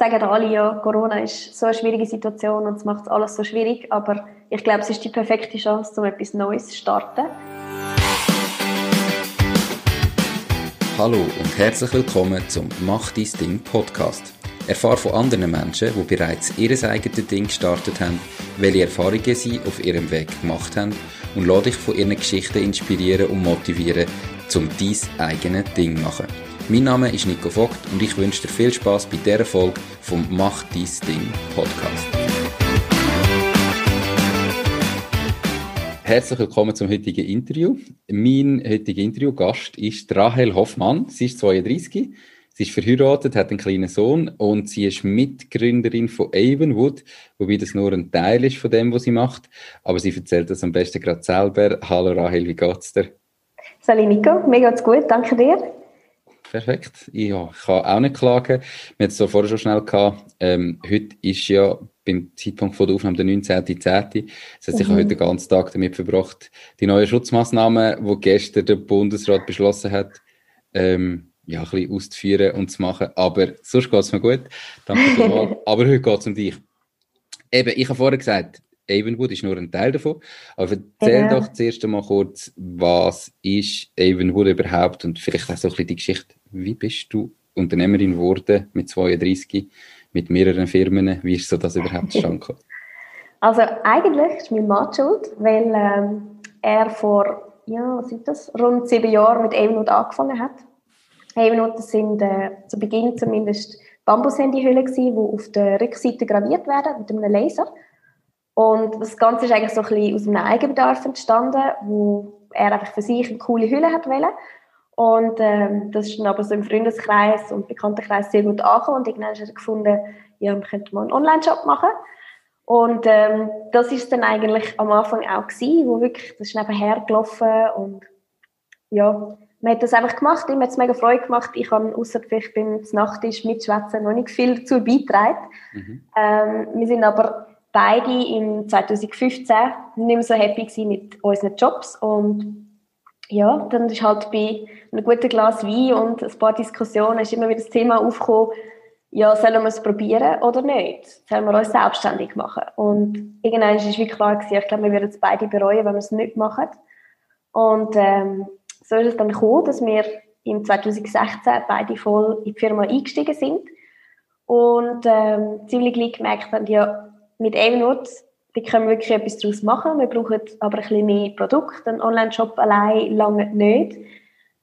sagen alle, ja, Corona ist so eine schwierige Situation und es macht alles so schwierig, aber ich glaube, es ist die perfekte Chance, um etwas Neues zu starten. Hallo und herzlich willkommen zum Mach dein Ding Podcast. Erfahre von anderen Menschen, die bereits ihr eigenes Ding gestartet haben, welche Erfahrungen sie auf ihrem Weg gemacht haben und lade dich von ihren Geschichten inspirieren und motivieren, um dein eigenes Ding zu machen. Mein Name ist Nico Vogt und ich wünsche dir viel Spaß bei dieser Folge vom Mach dein Ding Podcast. Herzlich willkommen zum heutigen Interview. Mein heutiger Interviewgast ist Rahel Hoffmann. Sie ist 32, sie ist verheiratet, hat einen kleinen Sohn und sie ist Mitgründerin von Avonwood, wobei das nur ein Teil ist von dem, was sie macht. Aber sie erzählt das am besten gerade selber. Hallo Rahel, wie geht's dir? Salut Nico, mir geht's gut, danke dir. Perfekt. Ja, ich kann auch nicht klagen. Wir hatten es so vorher schon schnell gehabt. Ähm, heute ist ja beim Zeitpunkt von der Aufnahme der 19.10. Das heißt, ich mhm. habe heute den ganzen Tag damit verbracht, die neuen Schutzmaßnahmen, die gestern der Bundesrat beschlossen hat, ähm, ja, ein bisschen auszuführen und zu machen. Aber sonst geht es mir gut. Danke vielmals. Aber heute geht es um dich. Eben, ich habe vorher gesagt, Avonwood ist nur ein Teil davon. Aber erzähl ja. doch zuerst einmal kurz, was ist Avonwood überhaupt und vielleicht auch so ein bisschen die Geschichte wie bist du Unternehmerin geworden mit 32, mit mehreren Firmen? Wie ist so das überhaupt zustande gekommen? Also eigentlich ist mein Mann schuld, weil ähm, er vor ja, was sind das, rund sieben Jahren mit Avonwood angefangen hat. Avonwood sind äh, zu Beginn zumindest Bambushandyhüllen die auf der Rückseite graviert werden mit einem Laser. Und das Ganze ist eigentlich so ein bisschen aus einem Eigenbedarf entstanden, wo er einfach für sich eine coole Hülle hat wollen. Und ähm, das ist dann aber so im Freundeskreis und Bekanntenkreis sehr gut angekommen. Und irgendwann hat er gefunden, ja, man könnte mal einen Online-Shop machen. Und ähm, das ist dann eigentlich am Anfang auch gewesen, wo wirklich, das ist nebenher gelaufen und ja, man hat das einfach gemacht, ihm hat es mega Freude gemacht. Ich habe, außer vielleicht beim Nachttisch mitschwätzen, noch nicht viel dazu beitragen. Mhm. Ähm, wir sind aber beide im 2015 nicht mehr so happy mit unseren Jobs und ja, dann ist halt bei einem guten Glas Wein und ein paar Diskussionen ist immer wieder das Thema aufgekommen, ja, sollen wir es probieren oder nicht? Sollen wir uns selbstständig machen? Und irgendwann ist wirklich klar gewesen, ich glaube, wir würden es beide bereuen, wenn wir es nicht machen. Und ähm, so ist es dann gekommen, dass wir im 2016 beide voll in die Firma eingestiegen sind und ähm, ziemlich gleich gemerkt haben, ja, mit Evernote wir können wirklich etwas daraus machen. Wir brauchen aber ein bisschen mehr Produkte. Ein Online-Shop allein lange nicht.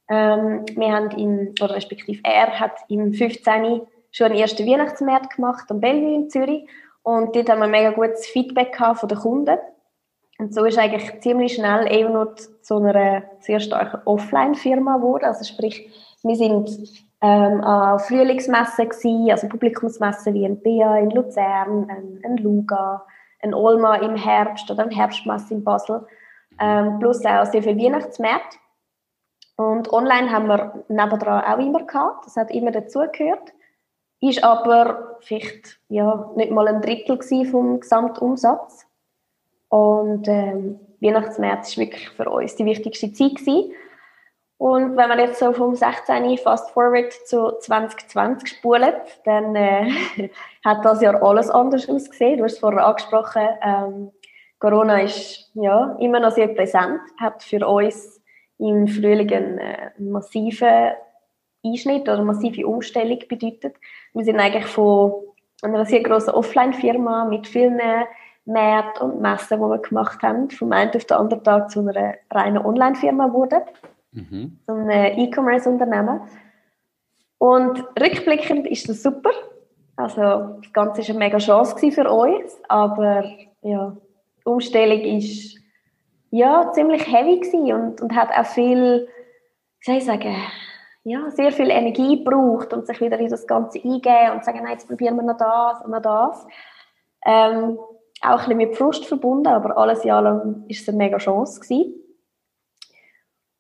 Ähm, wir haben im, oder respektive er hat im 15. schon einen ersten Weihnachtsmarkt gemacht am Bellevue in Zürich. Und dort haben wir mega gutes Feedback von den Kunden. Und so ist eigentlich ziemlich schnell Evernote zu einer sehr starken Offline-Firma geworden. Also sprich, wir sind ähm, an Frühlingsmessen gewesen, also Publikumsmessen wie ein BA in Luzern, ein, ein Luga, ein Olma im Herbst oder ein Herbstmesse in Basel, ähm, plus auch sehr viel Weihnachtsmärkte. Und online haben wir nebendran auch immer gehabt, das hat immer dazugehört, ist aber vielleicht ja, nicht mal ein Drittel vom Gesamtumsatz. Und ähm, Weihnachtsmärkte war wirklich für uns die wichtigste Zeit gewesen. Und wenn man jetzt so vom 16. fast forward zu 2020 spult, dann äh, hat das Jahr alles anders ausgesehen. Du hast es vorher angesprochen, ähm, Corona ist ja immer noch sehr präsent, hat für uns im Frühling einen, äh, massiven Einschnitt oder eine massive Umstellung bedeutet. Wir sind eigentlich von einer sehr grossen Offline-Firma mit vielen Märkten und Messen, die wir gemacht haben, vom einen auf den anderen Tag zu einer reinen Online-Firma geworden mhm. so ein E-Commerce-Unternehmen. Und rückblickend ist das super. Also das Ganze war eine mega Chance für uns, aber ja, die Umstellung ist ja, ziemlich heavy und, und hat auch viel, wie soll ich sagen, ja, sehr viel Energie gebraucht und sich wieder in das Ganze eingeben und sagen, nein, jetzt probieren wir noch das und noch das. Ähm, auch ein bisschen mit Frust verbunden, aber alles in allem war es eine mega Chance gewesen.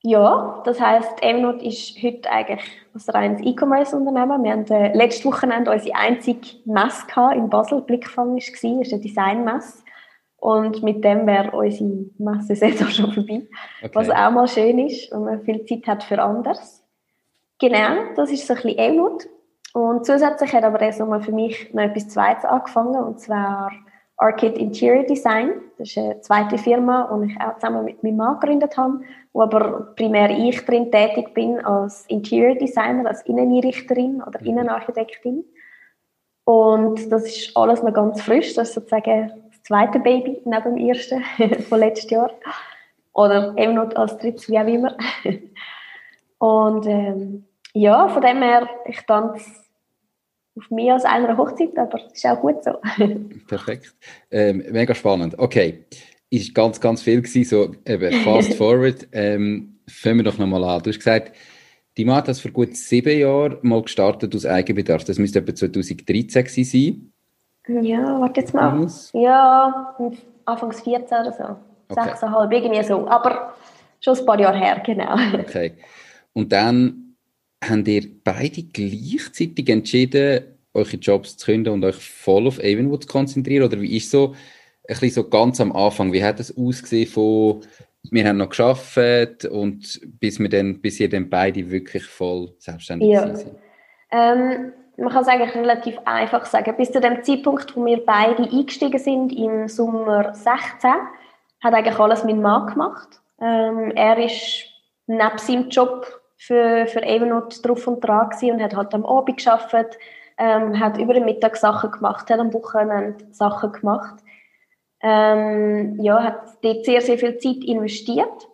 Ja, das heisst, Evernote ist heute eigentlich ein reines E-Commerce-Unternehmen. Wir hatten äh, letztes Wochenende unsere einzige Messe in Basel. Blickfang war, das ist eine Design-Messe. Und mit dem wäre unsere Messe auch schon vorbei. Okay. Was auch mal schön ist, wenn man viel Zeit hat für anderes. Genau, das ist so ein bisschen Evernote. Und zusätzlich hat aber erst nochmal für mich noch etwas Zweites angefangen, und zwar Arcade Interior Design. Das ist eine zweite Firma, die ich auch zusammen mit meinem Mann gegründet habe, wo aber primär ich drin tätig bin als Interior Designer, als Inneneinrichterin oder mhm. Innenarchitektin. Und das ist alles noch ganz frisch. Das ist sozusagen das zweite Baby neben dem ersten von letztes Jahr. Oder eben noch als drittes, wie auch immer. Und ähm, ja, von dem her, ich tanze auf mehr als einer Hochzeit, aber das ist auch gut so. Perfekt. Ähm, mega spannend. Okay, ist ganz, ganz viel gewesen, so eben fast forward. Ähm, fangen wir doch nochmal an. Du hast gesagt, die Mann hat das vor gut sieben Jahren mal gestartet aus Eigenbedarf. Das müsste etwa 2013 sein. Ja, warte jetzt mal. Was? Ja, Anfangs 14 oder so. Okay. 6,5, irgendwie so. Aber schon ein paar Jahre her, genau. Okay. Und dann habt ihr beide gleichzeitig entschieden, eure Jobs zu künden und euch voll auf Avonwood zu konzentrieren? Oder wie ist so, ein bisschen so ganz am Anfang, wie hat es ausgesehen von, wir haben noch geschafft und bis, wir dann, bis ihr dann beide wirklich voll selbstständig ja. sind? Ähm, man kann es eigentlich relativ einfach sagen. Bis zu dem Zeitpunkt, wo wir beide eingestiegen sind, im Sommer 16, hat eigentlich alles mein Mann gemacht. Ähm, er ist neben seinem Job für, für Evernote drauf und dran gewesen und hat halt am Abend gearbeitet, ähm, hat über den Mittag Sachen gemacht, hat am Wochenende Sachen gemacht. Ähm, ja, hat dort sehr, sehr viel Zeit investiert.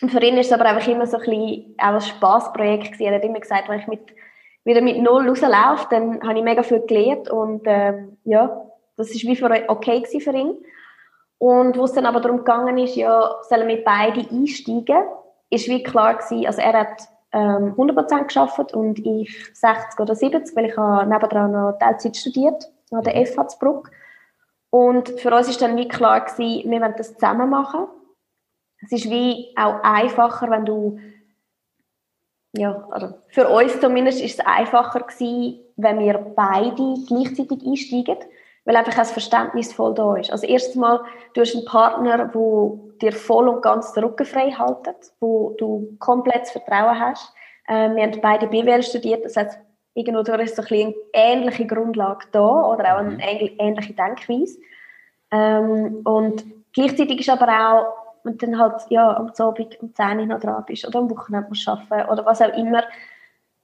Und für ihn ist es aber einfach immer so ein bisschen auch ein Spassprojekt gewesen. Er hat immer gesagt, wenn ich mit, wieder mit Null rauslaufe, dann habe ich mega viel gelernt und ähm, ja, das ist wie für okay gewesen für ihn. Und wo es dann aber darum gegangen ist, ja, sollen wir beide einsteigen, ist wie klar gewesen, also er hat ähm, 100% geschafft und ich 60 oder 70, weil ich habe nebendran noch Teilzeit studiert an der FH Bruck. Und für uns ist dann wie klar gewesen, wir wollen das zusammen machen. Es ist wie auch einfacher, wenn du ja, also für uns zumindest ist es einfacher gewesen, wenn wir beide gleichzeitig einsteigen, weil einfach ein Verständnis voll da ist. Also erstens mal, du hast einen Partner, der dir voll und ganz den Rücken frei haltet, wo du komplettes Vertrauen hast. Ähm, wir haben beide BWL studiert, das heißt, irgendwo ist so ein eine ähnliche Grundlage da oder auch eine mhm. ähnliche Denkweise. Ähm, und gleichzeitig ist aber auch, wenn du dann halt ja, am Abend um 10 Uhr noch dran bist oder am Wochenende musst arbeiten oder was auch immer,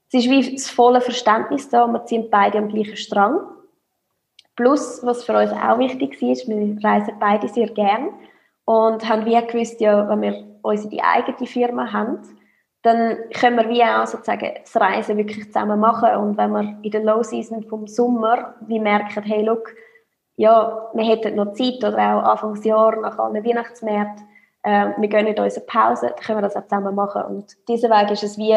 es ist wie das volle Verständnis da, wir ziehen beide am gleichen Strang. Plus, was für uns auch wichtig ist, wir reisen beide sehr gern und haben wie gewusst, ja, wenn wir unsere eigene Firma haben, dann können wir wie auch sozusagen das Reisen wirklich zusammen machen und wenn wir in der Low Season vom Sommer wie merken, hey, look, ja, wir hätten noch Zeit oder auch Anfangsjahr nach allen Weihnachtsmärkten, äh, wir gehen in unsere Pause, dann können wir das auch zusammen machen und dieser Weg ist es wie,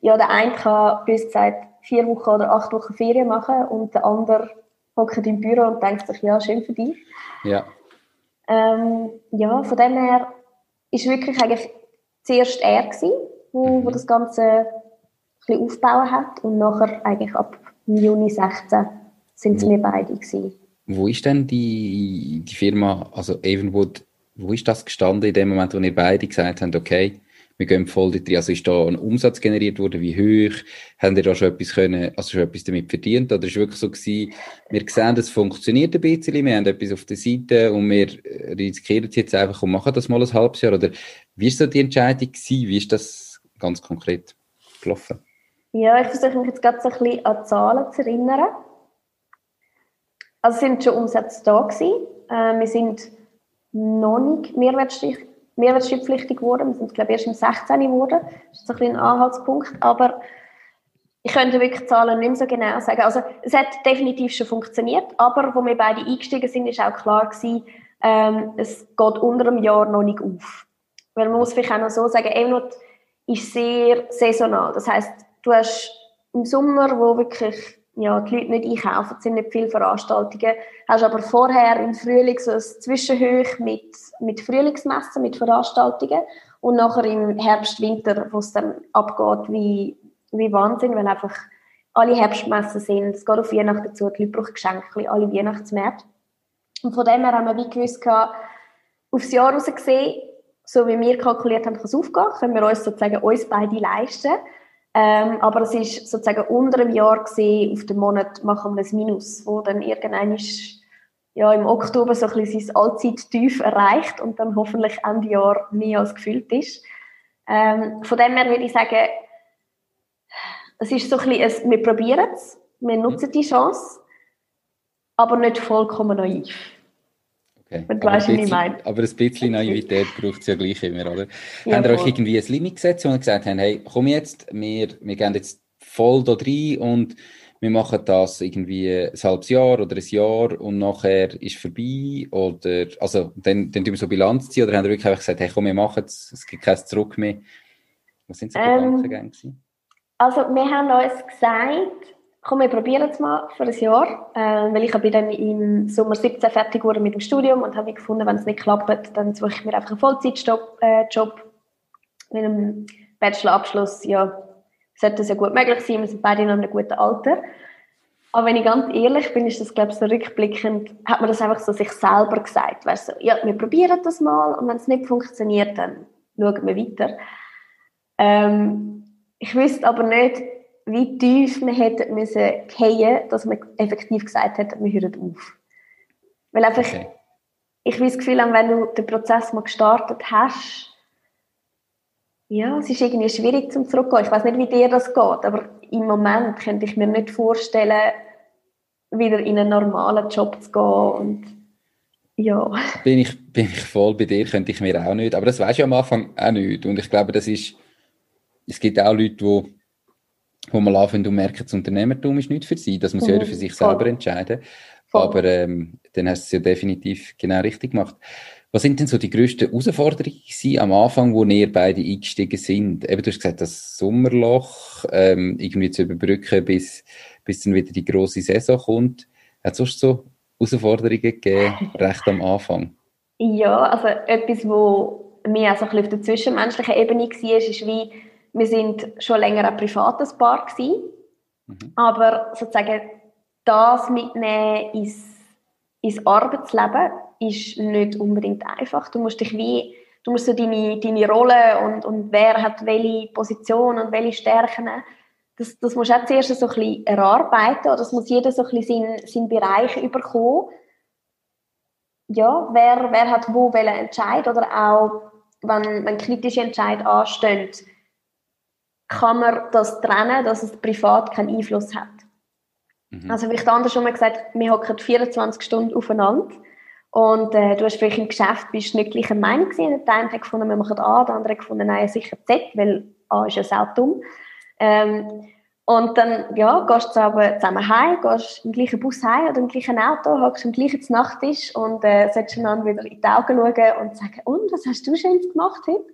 ja, der eine kann bis seit vier Wochen oder acht Wochen Ferien machen und der andere hockt im Büro und denkt sich, ja, schön für dich. Ja. Ähm, ja, von dem her ist wirklich eigentlich zuerst er gewesen, wo, wo mhm. das Ganze ein bisschen aufgebaut hat und nachher eigentlich ab Juni 16 sind es wir beide gewesen. Wo ist denn die, die Firma, also Avonwood, wo ist das gestanden in dem Moment, wo ihr beide gesagt habt, okay, wir gehen voll drin. Also ist da ein Umsatz generiert worden, wie hoch? Haben ihr da schon etwas können, also schon etwas damit verdient? Oder ist wirklich so gewesen, wir sehen, es funktioniert ein bisschen, wir haben etwas auf der Seite und wir riskieren es jetzt einfach und machen das mal ein halbes Jahr? Oder wie ist so die Entscheidung gewesen? Wie ist das ganz konkret gelaufen? Ja, ich versuche mich jetzt gerade so ein bisschen an Zahlen zu erinnern. Also sind schon Umsätze da gewesen. Äh, wir sind noch nicht mehrwertsteuer mehrwertsteuerpflichtig geworden. Wir sind, glaube ich, erst im 16. geworden. Das ist so ein, ein Anhaltspunkt. Aber ich könnte wirklich Zahlen nicht mehr so genau sagen. Also, es hat definitiv schon funktioniert, aber wo wir beide eingestiegen sind, ist auch klar gewesen, ähm, es geht unter einem Jahr noch nicht auf. Weil man muss vielleicht auch noch so sagen, Evernote ist sehr saisonal. Das heißt, du hast im Sommer, wo wirklich ja, die Leute nicht einkaufen, es sind nicht viele Veranstaltungen. Hast aber vorher im Frühling so ein Zwischenhoch mit, mit Frühlingsmessen, mit Veranstaltungen und nachher im Herbst, Winter, wo es dann abgeht wie, wie Wahnsinn, weil einfach alle Herbstmessen sind, es geht auf Weihnachten zu, die Leute brauchen Geschenke, alle Weihnachtsmärkte. Und von dem her haben wir wie gewusst, aufs Jahr heraus gesehen, so wie wir kalkuliert haben, kann es aufgehen, können wir uns sozusagen uns beide leisten. Ähm, aber es ist sozusagen unter einem Jahr gesehen, auf den Monat machen wir ein Minus, wo dann irgendwann ist, ja, im Oktober so ein bisschen sein Allzeittief erreicht und dann hoffentlich Ende Jahr mehr als gefüllt ist. Ähm, von dem her würde ich sagen, es ist so ein bisschen, ein, wir probieren es, wir nutzen die Chance, aber nicht vollkommen naiv. Okay. Wenn du weißt, wie ich meine. Aber ein bisschen Naivität braucht es ja gleich immer, oder? Ja, Habt ihr euch irgendwie ein Limit gesetzt, ihr gesagt habt, hey, komm jetzt, wir, wir gehen jetzt voll da rein und wir machen das irgendwie ein halbes Jahr oder ein Jahr und nachher ist es vorbei oder, also, dann, dann tun wir so Bilanz ziehen oder haben wir wirklich einfach gesagt, hey, komm, wir machen es, es gibt kein Zurück mehr. Was sind so die ähm, Gedankengänge? Also, wir haben uns gesagt, komm, wir probieren es mal für ein Jahr, äh, weil ich bin dann im Sommer 17 fertig geworden mit dem Studium und habe gefunden, wenn es nicht klappt, dann suche ich mir einfach einen Vollzeitjob äh, Job. mit einem Bachelorabschluss, ja, sollte das ja gut möglich sein, wir sind beide noch in einem guten Alter. Aber wenn ich ganz ehrlich bin, ist das, glaube ich, so rückblickend, hat man das einfach so sich selber gesagt. Weißt du, ja, wir probieren das mal und wenn es nicht funktioniert, dann schauen wir weiter. Ähm, ich wüsste aber nicht, wie tief wir hätten müssen gehen, dass man effektiv gesagt hat, wir hören auf. Weil einfach, okay. ich habe das Gefühl, wenn du den Prozess mal gestartet hast, ja, es ist irgendwie schwierig zum zurückgehen. Ich weiß nicht, wie dir das geht, aber im Moment könnte ich mir nicht vorstellen, wieder in einen normalen Job zu gehen und ja. Bin ich, bin ich voll bei dir, könnte ich mir auch nicht. Aber das weiß ich am Anfang auch nicht. Und ich glaube, das ist, es gibt auch Leute, die wo man anfängt und merkt, das Unternehmertum ist nicht für sie. Das muss mhm. jeder für sich selber entscheiden. Voll. Aber ähm, dann hast du es ja definitiv genau richtig gemacht. Was sind denn so die grössten Herausforderungen am Anfang, wo ihr beide eingestiegen sind? Eben, du hast gesagt, das Sommerloch ähm, irgendwie zu überbrücken, bis, bis dann wieder die große Saison kommt. Hat es sonst so Herausforderungen gegeben, recht am Anfang? Ja, also etwas, wo mir auch so ein bisschen auf der zwischenmenschlichen Ebene war, ist wie wir sind schon länger ein privates Paar gewesen, mhm. aber sozusagen das mitnehmen ins, ins Arbeitsleben ist nicht unbedingt einfach. Du musst dich wie, du musst so deine, deine Rolle und, und wer hat welche Position und welche Stärken, das, das musst du auch zuerst so ein bisschen erarbeiten oder das muss jeder so ein bisschen seinen, seinen Bereich überkommen. Ja, wer, wer hat wo welchen Entscheid oder auch, wenn, wenn kritische Entscheid anstehen, kann man das trennen, dass es privat keinen Einfluss hat. Mhm. Also vielleicht anders schon mal gesagt, wir hocken 24 Stunden aufeinander und äh, du hast vielleicht im Geschäft bist nicht gleich eine Meinung gewesen. Der eine hat gefunden, wir machen A, der andere hat gefunden, nein, sicher Z, weil A ist ja sehr dumm. Ähm, und dann ja, gehst du aber zusammen heim, gehst im gleichen Bus heim oder im gleichen Auto, hockst am gleichen Nachttisch und äh, sollst einander wieder in die Augen schauen und sagen, und, was hast du Schönes gemacht heute?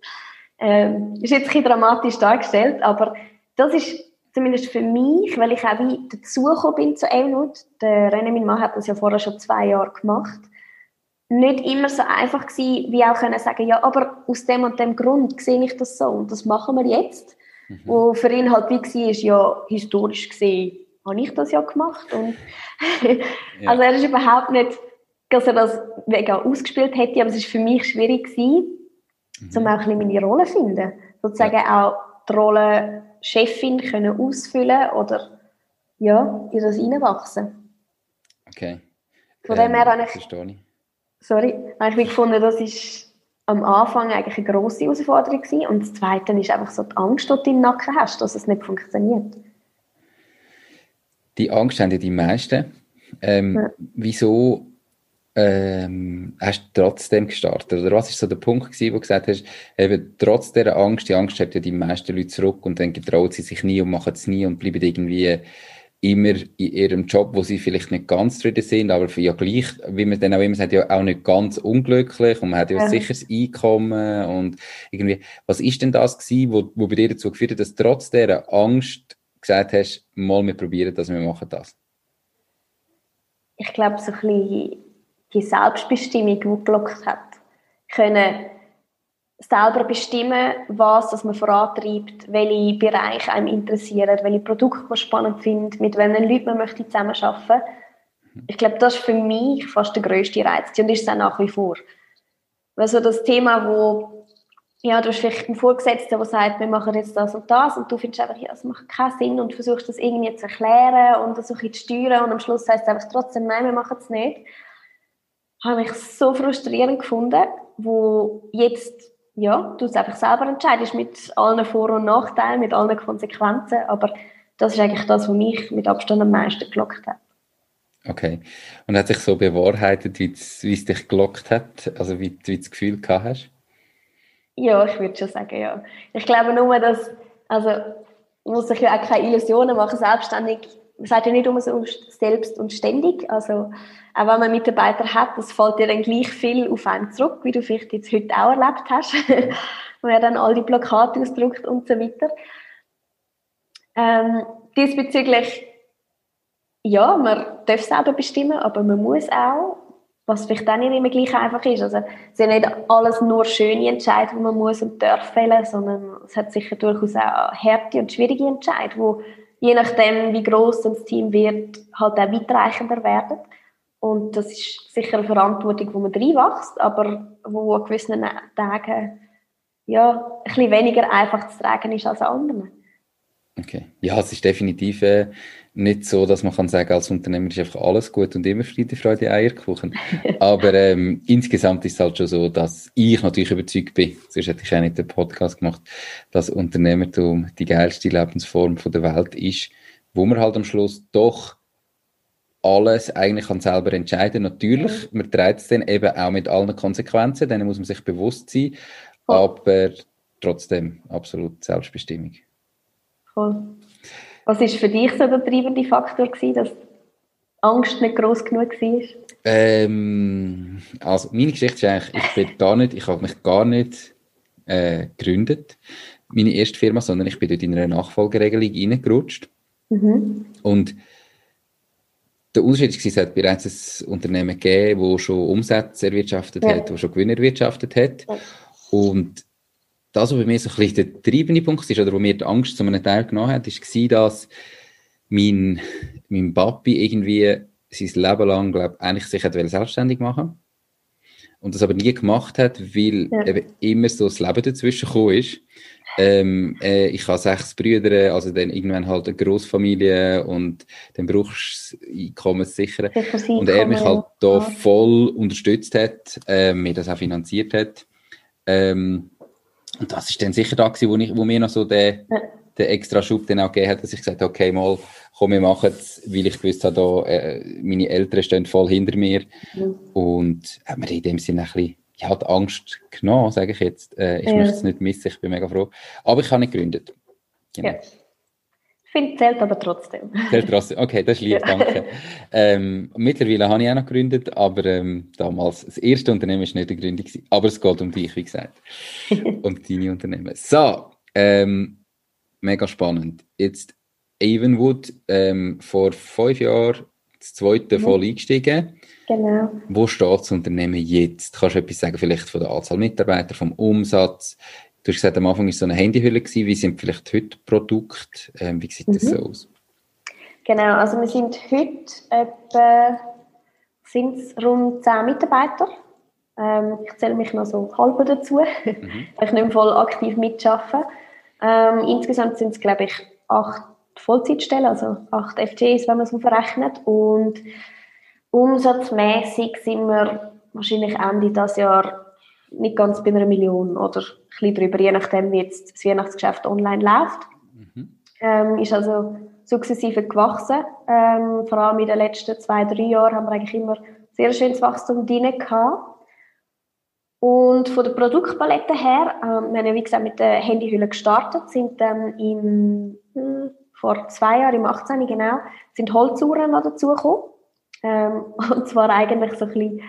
Ähm, ist jetzt ein bisschen dramatisch dargestellt, aber das ist zumindest für mich, weil ich auch wie dazugekommen bin zu Elnut, der René, mein Mann, hat das ja vorher schon zwei Jahre gemacht, nicht immer so einfach gewesen, wie auch können sagen, ja, aber aus dem und dem Grund sehe ich das so und das machen wir jetzt. Mhm. Wo für ihn halt wie war, ja, historisch gesehen, habe ich das ja gemacht und ja. also er ist überhaupt nicht, dass er das mega ausgespielt hätte, aber es ist für mich schwierig gewesen, mhm. um auch ein bisschen meine Rolle zu finden. Sozusagen ja. auch die Rolle Chefin können ausfüllen oder ja, in das reinwachsen. Okay. Von ähm, dem her habe ich, ich. Sorry, habe ich gefunden, das ist am Anfang eigentlich eine grosse Herausforderung gewesen. und das Zweite ist einfach so die Angst, die du im Nacken hast, dass es nicht funktioniert. Die Angst haben ja die meisten. Ähm, ja. Wieso ähm, hast du trotzdem gestartet? Oder was ist so der Punkt gewesen, wo du gesagt hast, eben trotz dieser Angst, die Angst hat ja die meisten Leute zurück und dann getraut sie sich nie und machen es nie und bleiben irgendwie immer in ihrem Job, wo sie vielleicht nicht ganz zufrieden sind, aber ja gleich, wie man dann auch immer sagt, ja auch nicht ganz unglücklich und man hat ja, ja. sicher das Einkommen und irgendwie, was ist denn das gewesen, wo, wo bei dir dazu geführt hat, dass trotz dieser Angst gesagt hast, mal wir probieren das, wir machen das? Ich glaube, so ein bisschen die Selbstbestimmung, die gelockt hat. Können selber bestimmen, was das man vorantreibt, welche Bereiche einem interessieren, welche Produkte man spannend findet, mit welchen Leuten man möchte zusammenarbeiten Ich glaube, das ist für mich fast der grösste Reiz und ist es auch nach wie vor. Also das Thema, wo ja, du hast vielleicht einen Vorgesetzten, der sagt, wir machen jetzt das und das und du findest einfach, ja, es macht keinen Sinn und versuchst das irgendwie zu erklären und das ein zu steuern und am Schluss heißt es einfach trotzdem, nein, wir machen es nicht. Habe ich so frustrierend gefunden, wo jetzt, ja, du es einfach selber entscheidest mit allen Vor- und Nachteilen, mit allen Konsequenzen, aber das ist eigentlich das, was mich mit Abstand am meisten gelockt hat. Okay. Und hat sich so bewahrheitet, wie es, wie es dich gelockt hat? Also wie, wie du das Gefühl gehabt hast? Ja, ich würde schon sagen, ja. Ich glaube nur, dass, also, man muss sich ja auch keine Illusionen machen, selbstständig, man sagt ja nicht immer so selbst und ständig, also, auch wenn man Mitarbeiter hat, das fällt dir dann gleich viel auf einen zurück, wie du vielleicht jetzt heute auch erlebt hast, wo er dann all die Plakate ausdruckt und so weiter. Ähm, diesbezüglich, ja, man darf selber bestimmen, aber man muss auch was vielleicht auch nicht immer gleich einfach ist. Also, es sind nicht alles nur schöne Entscheidungen, die man muss und darf fällen, sondern es hat sicher durchaus auch harte und schwierige Entscheidungen, die je nachdem, wie groß das Team wird, halt auch weitreichender werden. Und das ist sicher eine Verantwortung, wo man reinwächst, aber wo an gewissen Tagen ja, ein bisschen weniger einfach zu tragen ist als an anderen. Okay. Ja, es ist definitiv äh, nicht so, dass man kann sagen, als Unternehmer ist einfach alles gut und immer Friede, Freude, Eierkuchen. Aber ähm, insgesamt ist es halt schon so, dass ich natürlich überzeugt bin, sonst hätte ich auch nicht den Podcast gemacht, dass Unternehmertum die geilste Lebensform von der Welt ist, wo man halt am Schluss doch alles eigentlich kann selber entscheiden. Natürlich, man trägt es dann eben auch mit allen Konsequenzen, denen muss man sich bewusst sein, aber trotzdem absolut Selbstbestimmung. Voll. Was war für dich so der treibende Faktor, gewesen, dass Angst nicht groß genug war? Ähm, also meine Geschichte ist eigentlich, ich bin gar nicht, ich habe mich gar nicht äh, gegründet, meine erste Firma, sondern ich bin dort in eine Nachfolgeregelung reingerutscht. Mhm. Und der Unterschied ist, es hat bereits ein Unternehmen gegeben, das schon Umsätze erwirtschaftet ja. hat, das schon Gewinn erwirtschaftet hat. Ja. Und das, was bei mir so ein bisschen der treibende Punkt ist, oder wo mir die Angst zu einem Teil genommen hat, war, dass mein, mein Papi irgendwie sein Leben lang, glaube ich, eigentlich sich hat selbstständig machen und das aber nie gemacht hat, weil ja. eben immer so das Leben dazwischen gekommen ist. Ähm, äh, ich habe sechs Brüder, also dann irgendwann halt eine Großfamilie und dann brauchst du Einkommen sichern. Und er mich halt da voll unterstützt hat, äh, mir das auch finanziert hat. Ähm, und das ist dann sicher da gewesen, wo, ich, wo mir noch so der, ja. der extra Schub dann auch gegeben hat, dass ich gesagt habe, okay, mal, komm, wir machen es, weil ich gewusst habe, da, äh, meine Eltern stehen voll hinter mir. Mhm. Und hat mir in dem Sinne ein bisschen, ja, die Angst genommen, sage ich jetzt. Äh, ich ja. möchte es nicht missen, ich bin mega froh. Aber ich habe nicht gegründet. Genau. Ja finde, zählt aber trotzdem. Zählt trotzdem, okay, das ist lieb, ja. danke. Ähm, mittlerweile habe ich auch noch gegründet, aber ähm, damals, das erste Unternehmen war nicht eine Gründung, aber es geht um dich, wie gesagt, und deine Unternehmen. So, ähm, mega spannend. Jetzt Evenwood, ähm, vor fünf Jahren das zweite mhm. voll eingestiegen. Genau. Wo steht das Unternehmen jetzt? Kannst du etwas sagen, vielleicht von der Anzahl Mitarbeiter, vom Umsatz? Du hast gesagt, am Anfang war es so eine Handyhülle. Gewesen. Wie sind vielleicht heute Produkte? Ähm, wie sieht das mhm. so aus? Genau, also wir sind heute etwa sind's rund 10 Mitarbeiter. Ähm, ich zähle mich noch so halb dazu, mhm. weil ich nicht mehr voll aktiv mitarbeite. Ähm, insgesamt sind es, glaube ich, acht Vollzeitstellen, also acht FTEs, wenn man es verrechnet. Und umsatzmäßig sind wir wahrscheinlich Ende dieses Jahr nicht ganz bei einer Million oder ein bisschen drüber, je nachdem, wie jetzt das Weihnachtsgeschäft online läuft. Mhm. Ähm, ist also sukzessive gewachsen. Ähm, vor allem in den letzten zwei, drei Jahren haben wir eigentlich immer sehr schönes Wachstum drin gehabt. Und von der Produktpalette her, ähm, wir haben ja wie gesagt mit der Handyhülle gestartet, sind dann im, hm, vor zwei Jahren, im 18. genau, sind Holzuhren noch dazugekommen. Ähm, und zwar eigentlich so ein bisschen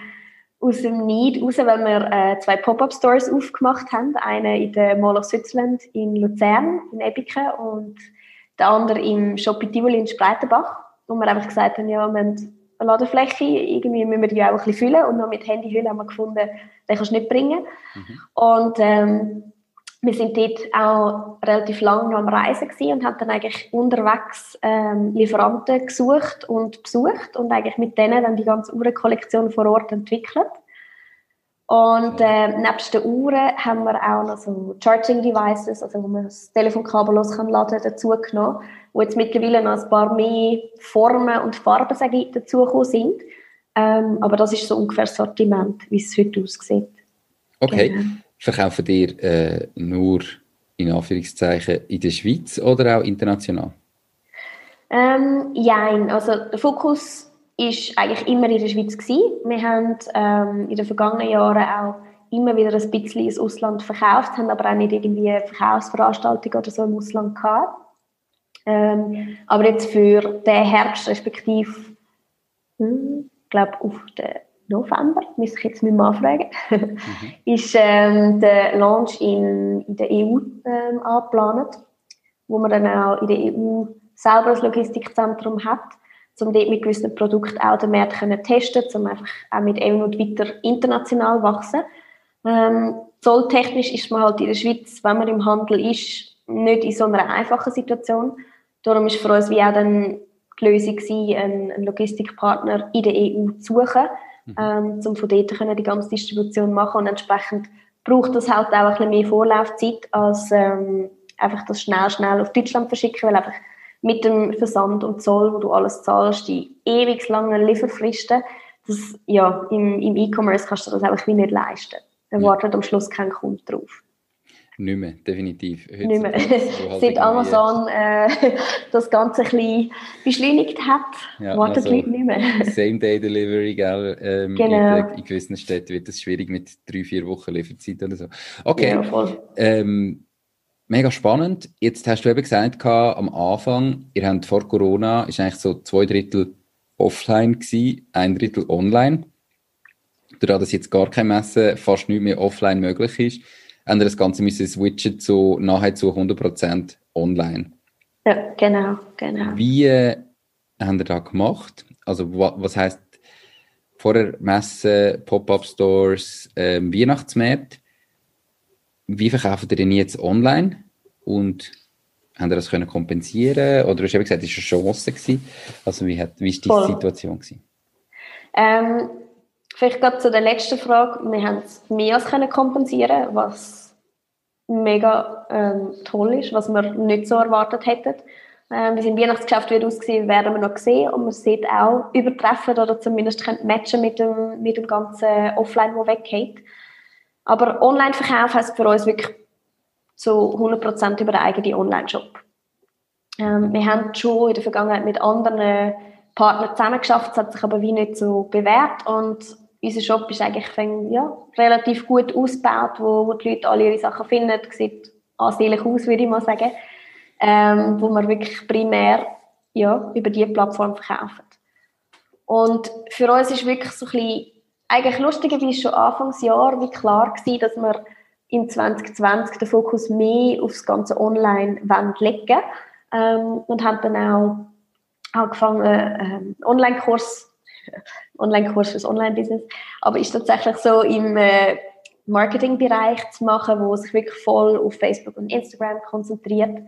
aus dem Need raus, weil wir äh, zwei Pop-Up-Stores aufgemacht haben. Eine in der Mall of Switzerland in Luzern, in Ebiken, und der andere im Shopping Tivoli in Spreitenbach. Wo wir einfach gesagt haben, ja, wir haben eine Ladefläche, irgendwie müssen wir die auch ein bisschen füllen. Und noch mit Handyhülle haben wir gefunden, den kannst du nicht bringen. Mhm. Und ähm, wir sind dort auch relativ lange noch am Reisen gewesen und haben dann eigentlich unterwegs ähm, Lieferanten gesucht und besucht und eigentlich mit denen dann die ganze Uhrenkollektion vor Ort entwickelt. Und äh, nebst den Uhren haben wir auch noch so Charging Devices, also wo man das Telefon kabellos kann laden, dazu genommen, wo jetzt mittlerweile noch ein paar mehr Formen und Farben sage ich, dazugekommen sind. Ähm, aber das ist so ungefähr das Sortiment, wie es heute aussieht. Okay. Genau. Verkaufen ihr äh, nur in Anführungszeichen in der Schweiz oder auch international? Ähm, nein, also der Fokus ist eigentlich immer in der Schweiz gewesen. Wir haben ähm, in den vergangenen Jahren auch immer wieder ein bisschen ins Ausland verkauft, haben aber auch nicht irgendwie Verkaufsveranstaltungen oder so im Ausland gehabt. Ähm, aber jetzt für den Herbst, respektive, hm, ich glaube auf den November, müsste ich jetzt mit Mann fragen, mhm. ist ähm, der Launch in, in der EU ähm, angeplant, wo man dann auch in der EU selber ein Logistikzentrum hat, um dort mit gewissen Produkten auch den Markt zu testen, um einfach auch mit Evernote weiter international wachsen. Ähm, zolltechnisch ist man halt in der Schweiz, wenn man im Handel ist, nicht in so einer einfachen Situation. Darum ist für uns wie auch dann die Lösung gewesen, einen, Logistikpartner in der EU zu suchen. Ähm, um von dort können die ganze Distribution machen und entsprechend braucht das halt auch ein bisschen mehr Vorlaufzeit als ähm, einfach das schnell, schnell auf Deutschland verschicken, weil einfach mit dem Versand und Zoll, wo du alles zahlst, die ewig langen Lieferfristen, das, ja, im, im E-Commerce kannst du das einfach wie nicht leisten. Da wartet am Schluss kein Kunde drauf. Nicht mehr, definitiv. Heute nicht mehr. Halt Seit Amazon äh, das Ganze ein bisschen beschleunigt hat, ja, warten also, die Leute nicht mehr. Same-Day-Delivery, gell? Ähm, genau. in, in, gewissen Städten wird es schwierig mit drei, vier Wochen Lieferzeit oder so. Okay. Ja, voll. Ähm, mega spannend. Jetzt hast du eben gesagt, am Anfang, ihr habt vor Corona, ist eigentlich so zwei Drittel offline gewesen, ein Drittel online. Dadurch, dass jetzt gar kein Messen, fast nicht mehr offline möglich ist, haben das Ganze müssen switchen zu nahezu 100% online. Ja, genau, genau. Wie äh, haben ihr das gemacht? Also was heißt vorher Messen, Pop-up-Stores, äh, Weihnachtsmärkte? Wie verkaufen ihr denn jetzt online? Und haben ihr das können kompensieren? Oder du hast eben gesagt, es war eine Chance. Gewesen. Also wie, hat, wie ist die Voll. Situation? Gewesen? Ähm, vielleicht gerade zu der letzten Frage. Wir haben es mehr als kompensieren, was mega ähm, toll ist, was wir nicht so erwartet hätten. Ähm, wie es im Weihnachtsgeschäft wird aussehen, werden wir noch sehen. Und man sieht auch übertreffen oder zumindest matchen mit dem, mit dem ganzen Offline, das weggeht. Aber Online-Verkauf heißt für uns wirklich zu 100% über den eigenen Online-Shop. Ähm, wir haben schon in der Vergangenheit mit anderen Partnern zusammengeschafft, es hat sich aber wie nicht so bewährt und unser Shop ist eigentlich ja, relativ gut ausgebaut, wo, wo die Leute alle ihre Sachen finden, sieht ansehnlich aus, würde ich mal sagen, ähm, wo man wirklich primär ja, über diese Plattform verkauft. Und für uns ist wirklich so ein bisschen eigentlich lustigerweise schon Anfangsjahr wie klar gewesen, dass wir in 2020 den Fokus mehr aufs ganze Online legen. Ähm, und haben dann auch angefangen, ähm, Online-Kurs, Online-Kurs fürs Online-Business, aber ist tatsächlich so im äh, Marketingbereich zu machen, wo sich wirklich voll auf Facebook und Instagram konzentriert.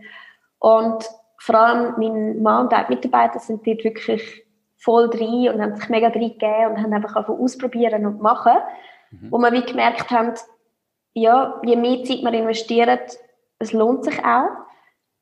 Und vor allem mein Mann und die Mitarbeiter sind dort wirklich voll drin und haben sich mega drin gegeben und haben einfach einfach ausprobieren und machen. Mhm. Wo wir wie gemerkt haben, ja, je mehr Zeit man investiert, es lohnt sich auch.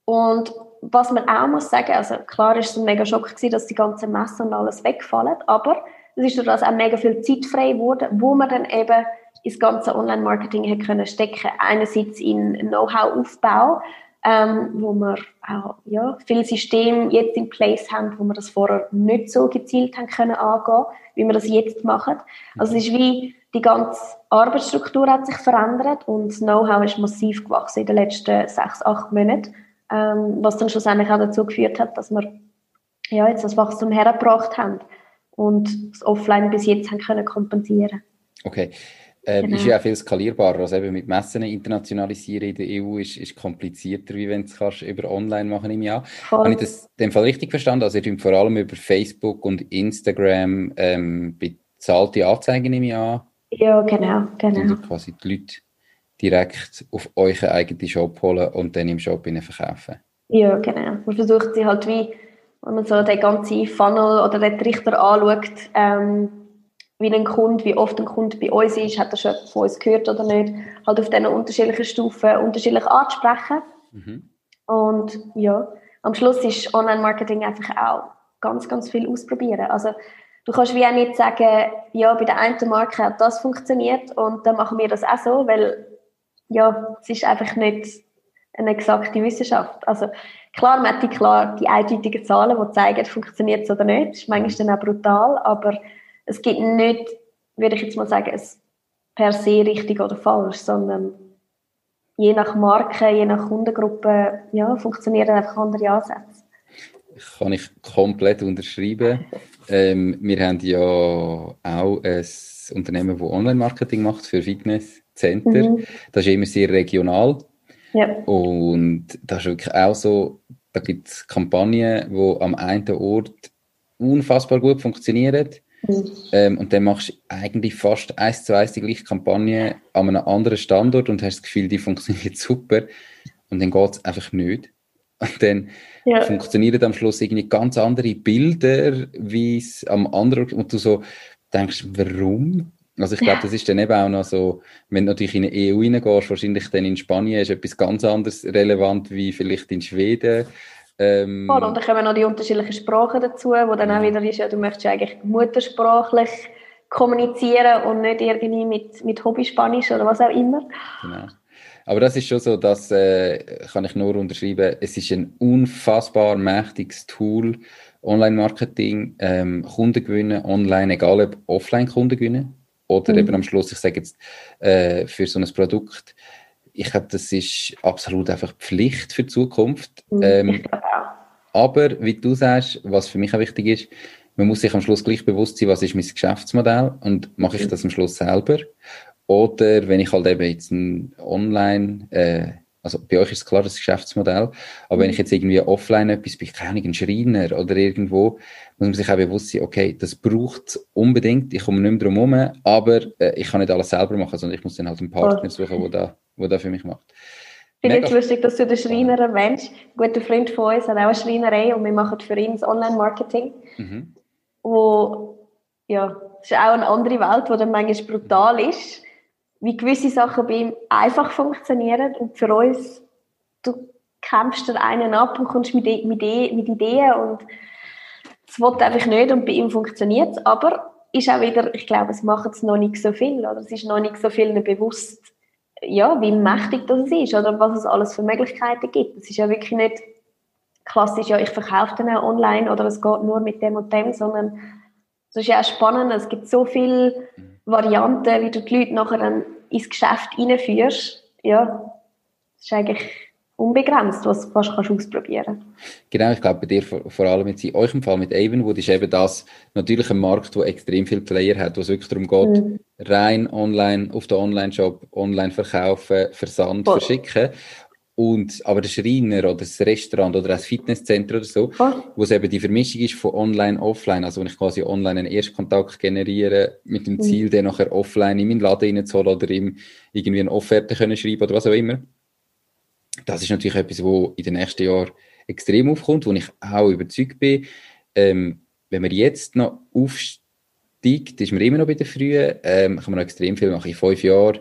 Und was man auch muss sagen, also klar ist es ein mega Schock gewesen, dass die ganzen Messen und alles wegfallen, aber es ist dadurch auch mega viel Zeit frei geworden, wo man dann eben ins ganze Online-Marketing können stecken. Einerseits in Know-how-Aufbau, ähm, wo wir auch ja, viele Systeme jetzt in place haben, wo wir das vorher nicht so gezielt haben können angehen, wie wir das jetzt machen. Also es ist wie die ganze Arbeitsstruktur hat sich verändert und das Know-how ist massiv gewachsen in den letzten sechs, acht Monaten, ähm, was dann schlussendlich auch dazu geführt hat, dass wir ja, jetzt das Wachstum hergebracht haben und das Offline bis jetzt haben können kompensieren. Okay. Ähm, genau. Ist ja auch viel skalierbarer. Also eben mit Messen internationalisieren in der EU ist, ist komplizierter, wie wenn du es über online machen im Jahr. Voll. Habe ich das in dem Fall richtig verstanden? Also ihr vor allem über Facebook und Instagram ähm, bezahlte Anzeigen im Jahr ja, genau, genau. Also quasi die Leute direkt auf euren eigenen Shop holen und dann im Shop verkaufen. Ja, genau. Man versucht sie halt wie, wenn man so den ganzen Funnel oder den Trichter anschaut, ähm, wie ein Kunde, wie oft ein Kunde bei uns ist, hat er schon von uns gehört oder nicht, halt auf diesen unterschiedlichen Stufen unterschiedlich anzusprechen. Mhm. Und ja, am Schluss ist Online-Marketing einfach auch ganz, ganz viel ausprobieren. Also du kannst wie auch nicht sagen, ja, bei der einen Marke hat das funktioniert und dann machen wir das auch so, weil ja, es ist einfach nicht eine exakte Wissenschaft. Also klar, man hat die, klar die eindeutigen Zahlen, die zeigen, funktioniert es oder nicht. Das ist manchmal dann auch brutal, aber es gibt nicht, würde ich jetzt mal sagen, es per se richtig oder falsch, sondern je nach Marke, je nach Kundengruppe, ja, funktionieren einfach andere Ansätze. Kann ich komplett unterschreiben. ähm, wir haben ja auch ein Unternehmen, das Online-Marketing macht für Fitnesscenter. Mhm. Das ist immer sehr regional. Ja. Und das ist wirklich auch so, da gibt es Kampagnen, die am einen Ort unfassbar gut funktionieren. Mhm. Ähm, und dann machst du eigentlich fast eins zu eins die gleiche Kampagne an einem anderen Standort und hast das Gefühl, die funktioniert super. Und dann geht es einfach nicht. Und dann ja. funktionieren am Schluss irgendwie ganz andere Bilder, wie es am anderen, und du so denkst, warum? Also ich glaube, das ist dann eben auch noch so, wenn du natürlich in die EU reingehst, wahrscheinlich dann in Spanien ist etwas ganz anderes relevant wie vielleicht in Schweden. Ähm, Voll, und dann kommen noch die unterschiedlichen Sprachen dazu, wo dann auch wieder ist, ja, du möchtest eigentlich muttersprachlich kommunizieren und nicht irgendwie mit, mit Hobby-Spanisch oder was auch immer. Genau. Aber das ist schon so, das äh, kann ich nur unterschreiben, es ist ein unfassbar mächtiges Tool, Online-Marketing, ähm, Kunden gewinnen, online, egal ob Offline-Kunden gewinnen oder mhm. eben am Schluss, ich sage jetzt, äh, für so ein Produkt, ich glaube, das ist absolut einfach Pflicht für die Zukunft. Mhm. Ähm, aber, wie du sagst, was für mich auch wichtig ist, man muss sich am Schluss gleich bewusst sein, was ist mein Geschäftsmodell und mache ich mhm. das am Schluss selber? Oder wenn ich halt eben jetzt ein Online, äh, also bei euch ist klar das Geschäftsmodell, aber wenn ich jetzt irgendwie offline etwas bin, keine Ahnung, ein Schreiner oder irgendwo, muss man sich auch bewusst sein, okay, das braucht unbedingt, ich komme nicht mehr drum herum, aber äh, ich kann nicht alles selber machen, sondern ich muss dann halt einen Partner suchen, der da, wo da für mich macht. Ich finde es lustig, dass du den Schreiner erwähnst. Ein guter Freund von uns hat auch eine Schreinerei und wir machen für ihn das Online-Marketing. Mhm. Wo, ja, das ist auch eine andere Welt, die dann manchmal brutal ist wie gewisse Sachen bei ihm einfach funktionieren und für uns, du kämpfst dir einen ab und kommst mit, mit, mit Ideen und es wird einfach nicht und bei ihm funktioniert es, aber ist auch wieder, ich glaube, es macht es noch nicht so viel oder es ist noch nicht so vielen bewusst, ja, wie mächtig das ist oder was es alles für Möglichkeiten gibt. Es ist ja wirklich nicht klassisch, ja, ich verkaufe dann auch online oder es geht nur mit dem und dem, sondern es ist ja auch spannend, es gibt so viele Varianten, wie du die Leute nachher dann ins Geschäft reinführst, ja, das ist eigentlich unbegrenzt, was du fast kannst ausprobieren Genau, ich glaube bei dir vor, vor allem jetzt in eurem Fall mit Avonwood ist eben das natürlich ein Markt, wo extrem viele Player hat, wo es wirklich darum geht, mhm. rein online, auf den Online-Shop, online verkaufen, Versand, Voll. verschicken und, aber der Schreiner oder das Restaurant oder das Fitnesscenter oder so, oh. wo es eben die Vermischung ist von online, offline, also wenn ich quasi online einen Erstkontakt generiere mit dem Ziel, mhm. den nachher offline in meinen Laden reinzuholen oder ihm irgendwie eine Offerte können schreiben oder was auch immer. Das ist natürlich etwas, wo in den nächsten Jahren extrem aufkommt, wo ich auch überzeugt bin, ähm, wenn man jetzt noch aufsteigt, ist man immer noch bei der Frühen, ähm, kann man noch extrem viel machen. In fünf Jahren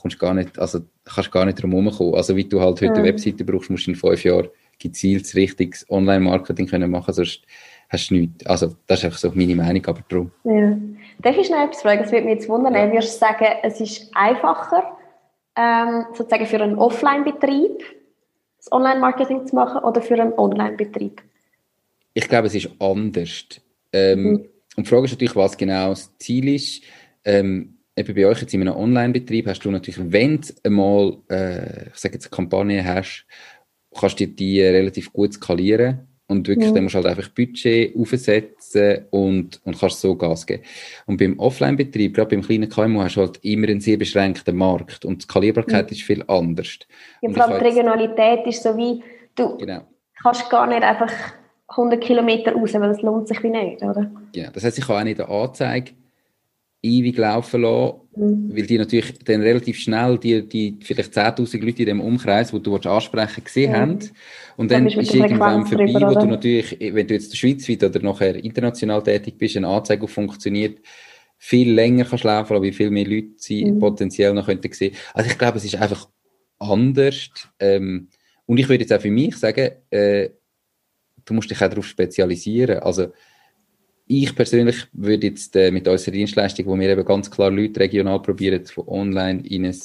kommst gar nicht, also kannst gar nicht drum herum Also wie du halt heute eine Webseite brauchst, musst du in fünf Jahren gezielt richtiges Online-Marketing können machen, sonst hast du nichts. Also das ist einfach so meine Meinung, aber darum. Ja. Darf ich noch etwas fragen? Das würde mich jetzt wundern. Ja. Würdest du sagen, es ist einfacher, ähm, sozusagen für einen Offline-Betrieb das Online-Marketing zu machen oder für einen Online-Betrieb? Ich glaube, es ist anders. Ähm, mhm. Und die Frage ist natürlich, was genau das Ziel ist. Ähm, eben bei euch jetzt in einem Online-Betrieb hast du natürlich, wenn du einmal, äh, ich sage jetzt eine Kampagne hast, kannst du die relativ gut skalieren und wirklich, ja. dann musst du halt einfach Budget aufsetzen und, und kannst so Gas geben. Und beim Offline-Betrieb, gerade beim kleinen KMU, hast du halt immer einen sehr beschränkten Markt und die Skalierbarkeit ja. ist viel anders. Ja, vor allem die Regionalität ist so wie, du genau. kannst gar nicht einfach 100 Kilometer raus, weil das lohnt sich wie nicht, oder? Genau, das heißt, ich kann auch nicht eine Anzeige ewig laufen lassen, mhm. weil die natürlich dann relativ schnell die, die vielleicht 10'000 Leute in dem Umkreis, wo du ansprechen gesehen mhm. haben. Und dann, dann ist irgendwann vorbei, drüber, wo du natürlich, wenn du jetzt schweizweit oder nachher international tätig bist, eine Anzeige funktioniert, viel länger kannst laufen, aber wie viel mehr Leute sie mhm. potenziell noch könnten sehen. Also ich glaube, es ist einfach anders. Ähm, und ich würde jetzt auch für mich sagen, äh, du musst dich auch darauf spezialisieren. Also ich persönlich würde jetzt äh, mit unserer Dienstleistung, wo wir eben ganz klar Leute regional probieren, von online in ein,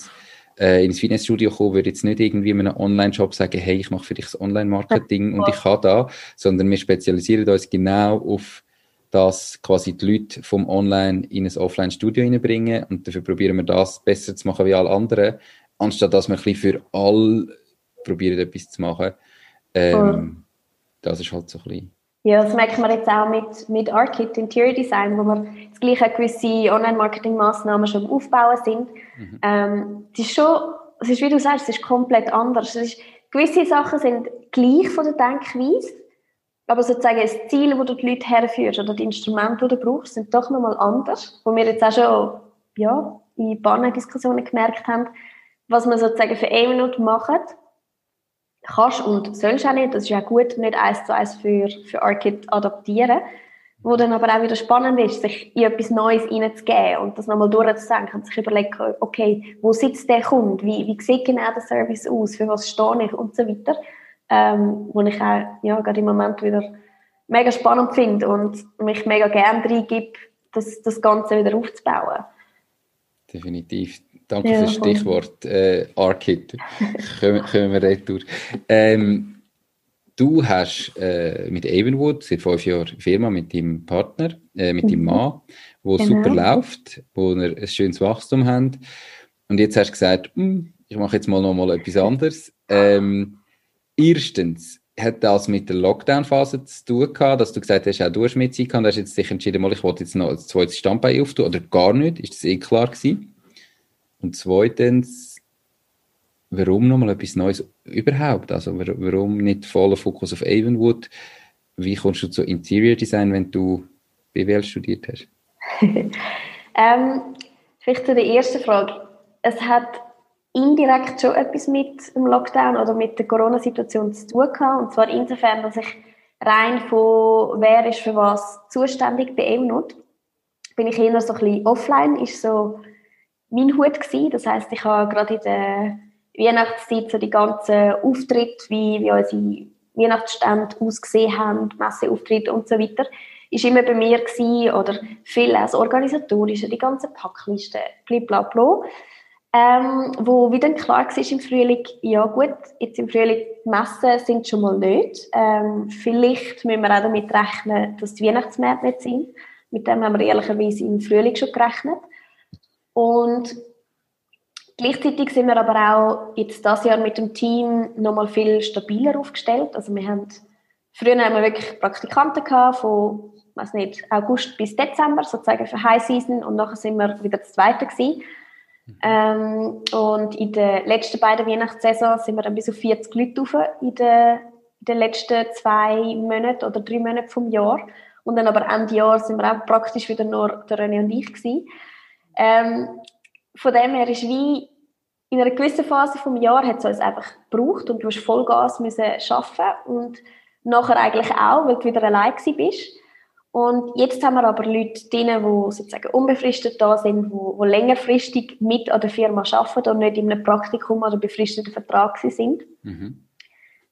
äh, in ein Fitnessstudio kommen, würde jetzt nicht irgendwie in einem Online-Shop sagen, hey, ich mache für dich das Online-Marketing und ich kann da, sondern wir spezialisieren uns genau auf das quasi die Leute vom Online in ein Offline-Studio hineinbringen und dafür probieren wir das besser zu machen wie alle anderen, anstatt dass wir ein bisschen für alle probieren, etwas zu machen. Ähm, das ist halt so ein bisschen ja, das merkt man jetzt auch mit, mit ARKit Interior Design, wo wir jetzt gleich gewisse Online-Marketing-Massnahmen schon Aufbauen sind. Mhm. Ähm, es ist schon, es ist, wie du sagst, es ist komplett anders. Es ist, gewisse Sachen sind gleich von der Denkweise, aber sozusagen das Ziel, wo du die Leute herführst oder die Instrumente, die du brauchst, sind doch nochmal anders. Wo wir jetzt auch schon ja, in Diskussionen gemerkt haben, was wir sozusagen für eine Minute machen, kannst und sollst auch nicht, das ist ja gut, nicht eins zu eins für, für Arcade adaptieren, wo dann aber auch wieder spannend ist, sich in etwas Neues reinzugeben und das nochmal durchzudenken und sich überlegen, okay, wo sitzt der Kunde, wie, wie sieht genau der Service aus, für was stehe ich? Und so weiter, ähm, wo ich auch ja, gerade im Moment wieder mega spannend finde und mich mega gerne reingebe, das, das Ganze wieder aufzubauen. Definitiv. Danke ja, für das Stichwort äh, ARKit. kommen, kommen wir retour. Ähm, du hast äh, mit Avonwood seit fünf Jahren Firma mit deinem Partner, äh, mit mhm. deinem Mann, wo genau. super läuft, wo ihr ein schönes Wachstum habt. Und jetzt hast du gesagt, hm, ich mache jetzt mal noch mal etwas anderes. Ähm, erstens, hat das mit der Lockdown-Phase zu tun gehabt, dass du gesagt hast, auch du hast mit Zeit gehabt, hast jetzt dich entschieden, mal, ich wollte jetzt noch ein zweites Standbein auftun, oder gar nicht? Ist das eh klar gewesen? Und zweitens, warum nochmal etwas Neues überhaupt? Also warum nicht voller Fokus auf Avonwood? Wie kommst du zu Interior Design, wenn du BWL studiert hast? ähm, vielleicht zu der ersten Frage. Es hat indirekt schon etwas mit dem Lockdown oder mit der Corona-Situation zu tun gehabt. Und zwar insofern, dass ich rein von wer ist für was zuständig bei Avonwood, bin ich eher so ein bisschen offline, ist so mein Hut gewesen. Das heißt, ich habe gerade in der Weihnachtszeit so die ganzen Auftritte, wie, wie unsere Weihnachtsstände ausgesehen haben, Messeauftritte und so weiter, ist immer bei mir gewesen, oder viel als organisatorische, die ganzen Packlisten, blablabla. Ähm, wo wieder klar war im Frühling, ja gut, jetzt im Frühling die Messen sind schon mal nicht. Ähm, vielleicht müssen wir auch damit rechnen, dass die Weihnachtsmärkte nicht sind. Mit dem haben wir ehrlicherweise im Frühling schon gerechnet. Und gleichzeitig sind wir aber auch jetzt das Jahr mit dem Team nochmal viel stabiler aufgestellt. Also wir haben, früher haben wir wirklich Praktikanten gehabt, von, weiß nicht, August bis Dezember, sozusagen für High Season, und nachher sind wir wieder das Zweite gewesen. Ähm, und in den letzten beiden Weihnachtssaison sind wir dann bis auf 40 Leute rauf in den, in den letzten zwei Monaten oder drei Monaten vom Jahr. Und dann aber Ende Jahr sind wir auch praktisch wieder nur der René und ich gewesen. Ähm, von dem her ist wie in einer gewissen Phase vom Jahr hat es uns einfach gebraucht und du hast Vollgas müssen arbeiten und nachher eigentlich auch, weil du wieder allein bist. Und jetzt haben wir aber Leute drin, die sozusagen unbefristet da sind, die, die längerfristig mit an der Firma arbeiten und nicht in einem Praktikum oder befristeten Vertrag sind. Mhm.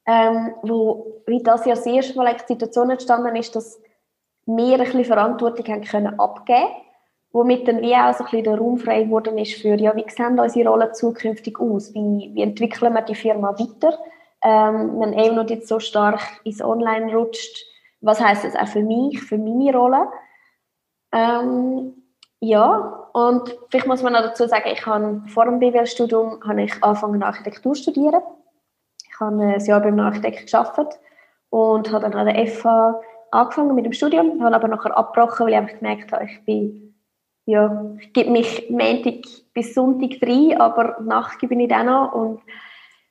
Ähm, wo wie das Jahr das erste Mal die Situation entstanden ist, dass wir ein bisschen Verantwortung haben können abgeben womit dann wie auch so ein bisschen der Raum frei geworden ist für, ja, wie sehen unsere Rollen zukünftig aus? Wie, wie entwickeln wir die Firma weiter? Ähm, wenn eben noch jetzt so stark ins Online rutscht, was heißt das auch für mich, für meine Rolle? Ähm, ja, und vielleicht muss man noch dazu sagen, ich habe vor dem BWL-Studium ich angefangen Architektur zu studieren. Ich habe ein Jahr beim Architekt gearbeitet und habe dann an der FH angefangen mit dem Studium, habe aber nachher abgebrochen, weil ich gemerkt habe, ich bin ja, ich gebe mich Montag bis Sonntag rein, aber Nacht gebe ich auch noch und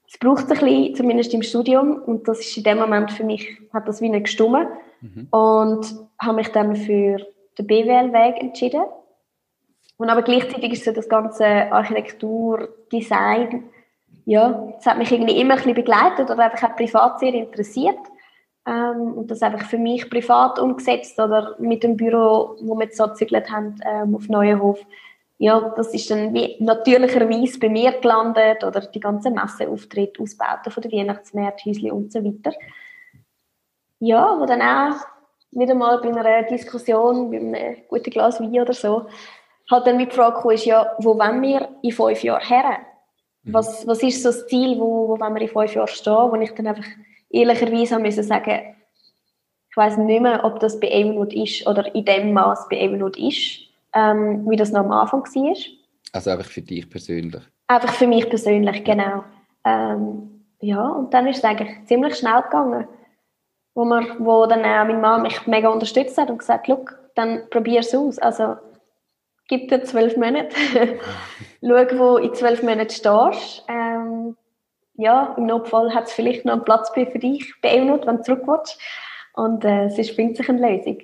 es braucht ein bisschen, zumindest im Studium und das ist in dem Moment für mich, hat das wie nicht gestummen mhm. und habe mich dann für den BWL-Weg entschieden Und aber gleichzeitig ist so das ganze Architektur, Design, ja, das hat mich irgendwie immer ein bisschen begleitet oder einfach auch privat sehr interessiert. Ähm, und das einfach für mich privat umgesetzt oder mit dem Büro, wo wir so gezügelt haben, ähm, auf Neuenhof. Ja, das ist dann wie natürlicherweise bei mir gelandet oder die ganzen Messeauftritte, Ausbauten von der Weihnachtsmärkte, Häusli und so weiter. Ja, wo dann auch wieder mal bei einer Diskussion, bei einem guten Glas Wein oder so, halt dann mit die Frage kam, ist, ja, wo wollen wir in fünf Jahren her? Mhm. Was, was ist so das Ziel, wo, wo wollen wir in fünf Jahren stehen? Wo ich dann einfach ehrlicherweise müssen sagen, ich weiß nicht mehr, ob das bei Evernote ist oder in dem Maß bei Evernote ist, ähm, wie das noch am Anfang war. Also einfach für dich persönlich? Einfach für mich persönlich, genau. Ähm, ja, und dann ist es eigentlich ziemlich schnell gegangen, wo, man, wo dann auch meine Mama mich mega unterstützt hat und gesagt, hat, dann probier es aus. Also gib dir zwölf Monate, schau, wo in zwölf Monaten stehst. Ähm, ja, im Notfall hat es vielleicht noch einen Platz für dich bei Elnot, wenn du zurück. Und äh, es findet sich eine Lösung.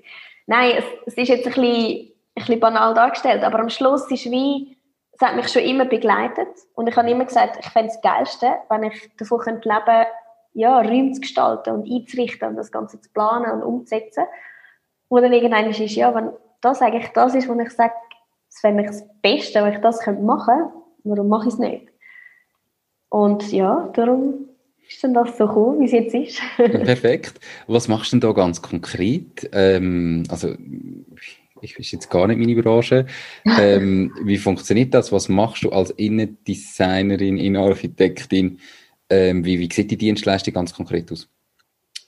Nein, es, es ist jetzt ein bisschen, ein bisschen banal dargestellt, aber am Schluss ist wie, es hat mich schon immer begleitet und ich habe immer gesagt, ich fände es Geilste, wenn ich davon könnte leben ja, Räume zu gestalten und einzurichten und das Ganze zu planen und umzusetzen. Und dann irgendwann ist, ja, wenn das eigentlich das ist, wo ich sage, das fände ich das Beste, wenn ich das machen könnte, warum mache ich es nicht? Und ja, darum ist dann das so gekommen, wie es jetzt ist. Perfekt. Was machst du denn da ganz konkret? Ähm, also, ich ist jetzt gar nicht meine Branche. Ähm, wie funktioniert das? Was machst du als Innendesignerin, Innenarchitektin? Ähm, wie, wie sieht die Dienstleistung ganz konkret aus?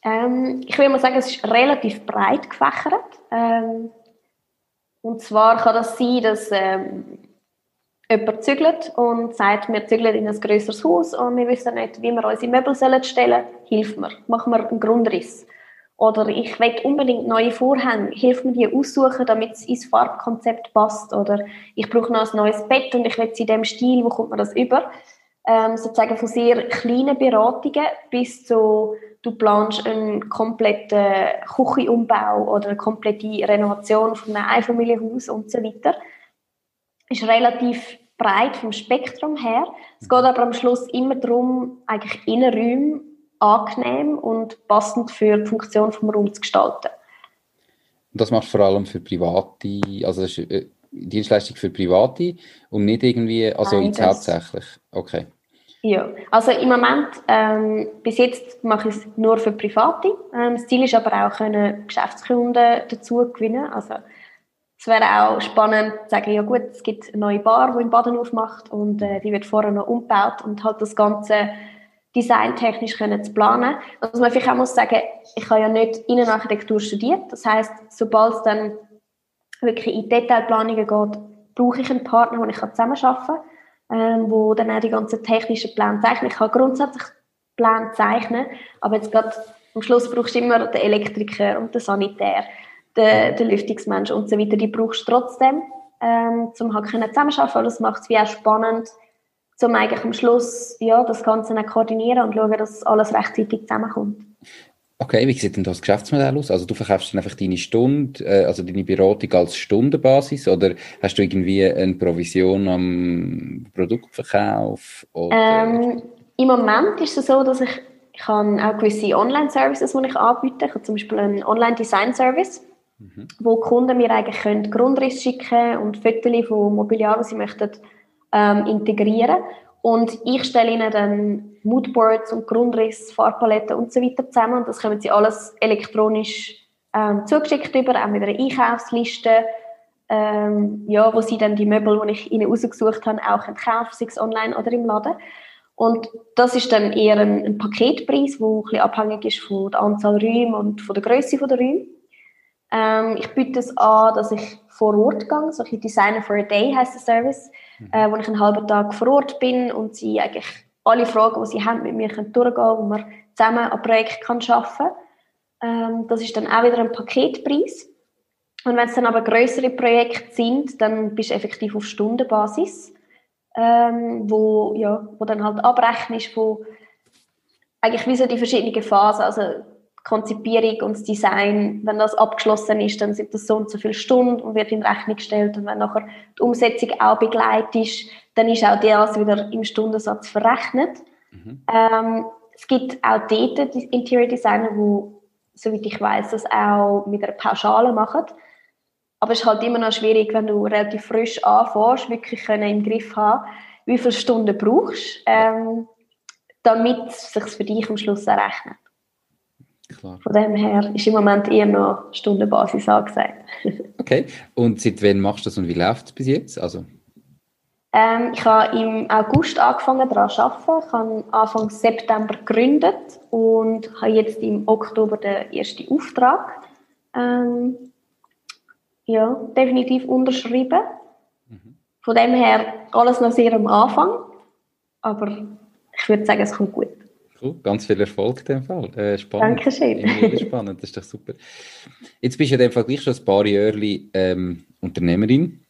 Ähm, ich würde mal sagen, es ist relativ breit gefächert. Ähm, und zwar kann das sein, dass ähm, jemand zügelt und sagt, wir zügeln in ein grösseres Haus und wir wissen nicht, wie wir unsere Möbel stellen sollen, hilft mir, machen wir einen Grundriss. Oder ich will unbedingt neue Vorhänge, hilft mir die aussuchen, damit es ins Farbkonzept passt. Oder ich brauche noch ein neues Bett und ich will es in dem Stil, wo kommt man das über? Ähm, sozusagen von sehr kleinen Beratungen bis zu, du planst einen kompletten Küchenumbau oder eine komplette Renovation von einem Einfamilienhaus und so weiter. Ist relativ breit vom Spektrum her. Es geht aber am Schluss immer darum, eigentlich Innenräume angenehm und passend für die Funktion des Raums zu gestalten. Und das machst du vor allem für Private, also das ist äh, Dienstleistung für Private und nicht irgendwie, also Nein, jetzt hauptsächlich, okay. Ja, also im Moment, ähm, bis jetzt mache ich es nur für Private. Ähm, das Ziel ist aber auch, können Geschäftskunden dazu gewinnen. Also es wäre auch spannend zu sagen, ja gut, es gibt eine neue Bar, die in Baden aufmacht und äh, die wird vorher noch umgebaut und halt das Ganze designtechnisch können zu planen. Was man vielleicht auch muss sagen, ich habe ja nicht Innenarchitektur studiert. Das heißt, sobald es dann wirklich in Detailplanungen geht, brauche ich einen Partner, den ich zusammenarbeiten kann, ähm, wo dann auch die ganzen technischen Pläne zeichnet. Ich kann grundsätzlich Pläne zeichnen, aber jetzt gerade am Schluss brauchst du immer den Elektriker und den Sanitär den, den Lüftungsmensch und so weiter, die brauchst du trotzdem, ähm, um halt zusammenzuarbeiten, weil das macht es wie auch spannend, um eigentlich am Schluss ja, das Ganze dann koordinieren und schauen, dass alles rechtzeitig zusammenkommt. Okay, wie sieht denn das Geschäftsmodell aus? Also du verkaufst dann einfach deine Stunde, äh, also deine Beratung als Stundenbasis oder hast du irgendwie eine Provision am Produktverkauf? Ähm, Im Moment ist es so, dass ich, ich habe auch gewisse Online-Services, die ich anbiete. Ich habe zum Beispiel einen Online-Design-Service mhm. wo Kunden mir eigentlich können Grundriss schicken und Fotos von Mobiliar, die sie möchten, ähm, integrieren. Und ich stelle ihnen dann Moodboards und Grundriss, Farbpaletten und so weiter zusammen. Und das können sie alles elektronisch ähm, zugeschickt über, auch mit einer Einkaufsliste, ähm, ja, wo sie dann die Möbel, die ich ihnen ausgesucht habe, auch kaufen, sei es online oder im Laden. Und das ist dann eher ein, ein Paketpreis, der ein bisschen abhängig ist von der Anzahl Räume und von der Größe der Räume. Ähm, ich biete es an, dass ich vor Ort gehe, so ein Designer for a Day heißt der Service, mhm. äh, wo ich einen halben Tag vor Ort bin und sie eigentlich alle Fragen, die sie haben, mit mir können durchgehen können, wo man zusammen ein Projekt kann schaffen kann. Ähm, das ist dann auch wieder ein Paketpreis. Und wenn es dann aber größere Projekte sind, dann bist du effektiv auf Stundenbasis, ähm, wo, ja, wo dann halt abrechnest von eigentlich wie so die verschiedenen Phasen. Also Konzipierung und das Design, wenn das abgeschlossen ist, dann sind das so und so viele Stunden und wird in Rechnung gestellt. Und wenn nachher die Umsetzung auch begleitet ist, dann ist auch das wieder im Stundensatz verrechnet. Mhm. Ähm, es gibt auch dort Interior Designer, die, soweit ich weiß, das auch mit einer Pauschale machen. Aber es ist halt immer noch schwierig, wenn du relativ frisch anfängst, wirklich können im Griff haben, wie viele Stunden brauchst, ähm, damit es sich für dich am Schluss errechnet. Klar. Von dem her ist im Moment eher noch Stundenbasis angesagt. okay. Und seit wann machst du das und wie läuft es bis jetzt? Also ähm, ich habe im August angefangen daran zu arbeiten. Ich habe Anfang September gegründet und habe jetzt im Oktober den ersten Auftrag ähm, ja, definitiv unterschrieben. Mhm. Von dem her alles noch sehr am Anfang, aber ich würde sagen, es kommt gut. Cool, ganz viel Erfolg in dem Fall. Äh, spannend. Dankeschön. spannend, das ist doch super. Jetzt bist du in dem Fall gleich schon ein paar Jahre ähm, Unternehmerin.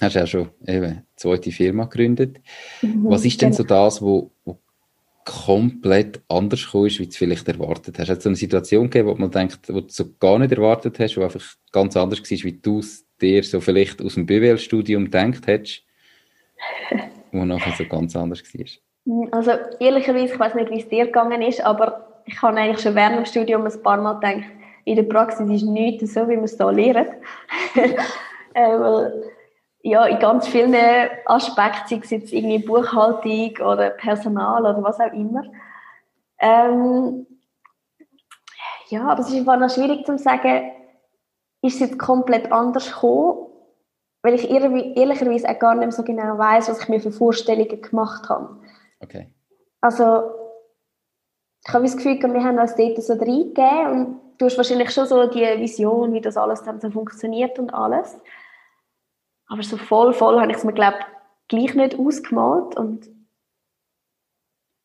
Hast ja schon eben eine zweite Firma gegründet. Mhm, Was ist denn genau. so das, wo, wo komplett anders gekommen ist, wie du vielleicht erwartet hast? Hat es so eine Situation gegeben, wo man denkt, wo du so gar nicht erwartet hast, wo einfach ganz anders war, wie du es dir so vielleicht aus dem BWL-Studium gedacht hättest, wo nachher so ganz anders war? Also ehrlicherweise, ich weiß nicht, wie es dir gegangen ist, aber ich habe eigentlich schon während dem Studium ein paar Mal gedacht, in der Praxis ist nichts so, wie man es hier lernt. äh, ja, in ganz vielen Aspekten, sei es jetzt irgendwie Buchhaltung oder Personal oder was auch immer. Ähm, ja, aber es ist einfach noch schwierig zu sagen, ist es jetzt komplett anders gekommen, weil ich ehrlicherweise auch gar nicht so genau weiß, was ich mir für Vorstellungen gemacht habe. Okay. Also, ich habe das Gefühl, wir haben uns dort so reingegeben und du hast wahrscheinlich schon so die Vision, wie das alles dann so funktioniert und alles. Aber so voll, voll habe ich es mir, glaube gleich nicht ausgemalt und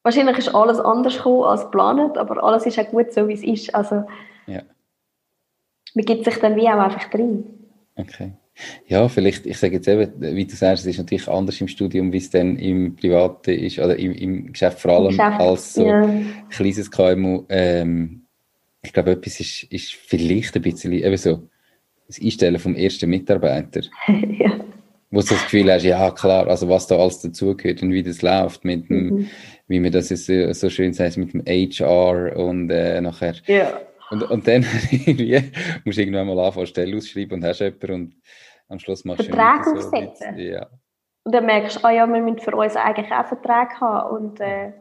wahrscheinlich ist alles anders gekommen als geplant, aber alles ist auch gut so, wie es ist. Also, ja. man gibt sich dann wie auch einfach drin. Okay. Ja, vielleicht, ich sage jetzt eben, wie du sagst, es ist natürlich anders im Studium, wie es dann im Privaten ist, oder im, im Geschäft vor allem Geschäft, als so ja. kleines KMU. Ähm, ich glaube, etwas ist, ist vielleicht ein bisschen eben so das Einstellen vom ersten Mitarbeiter. ja. Wo du das Gefühl hast, ja klar, also was da alles dazugehört und wie das läuft, mit dem, mhm. wie man das ist, so schön sagt, mit dem HR und äh, nachher. Ja. Und, und dann musst du irgendwann mal anfangen, Stelle ausschreiben und hast jemanden und am Schluss machst du Vertrag aufsetzen. So ja. Und dann merkst du, ah ja, wir müssen für uns eigentlich auch Vertrag haben. Und, äh,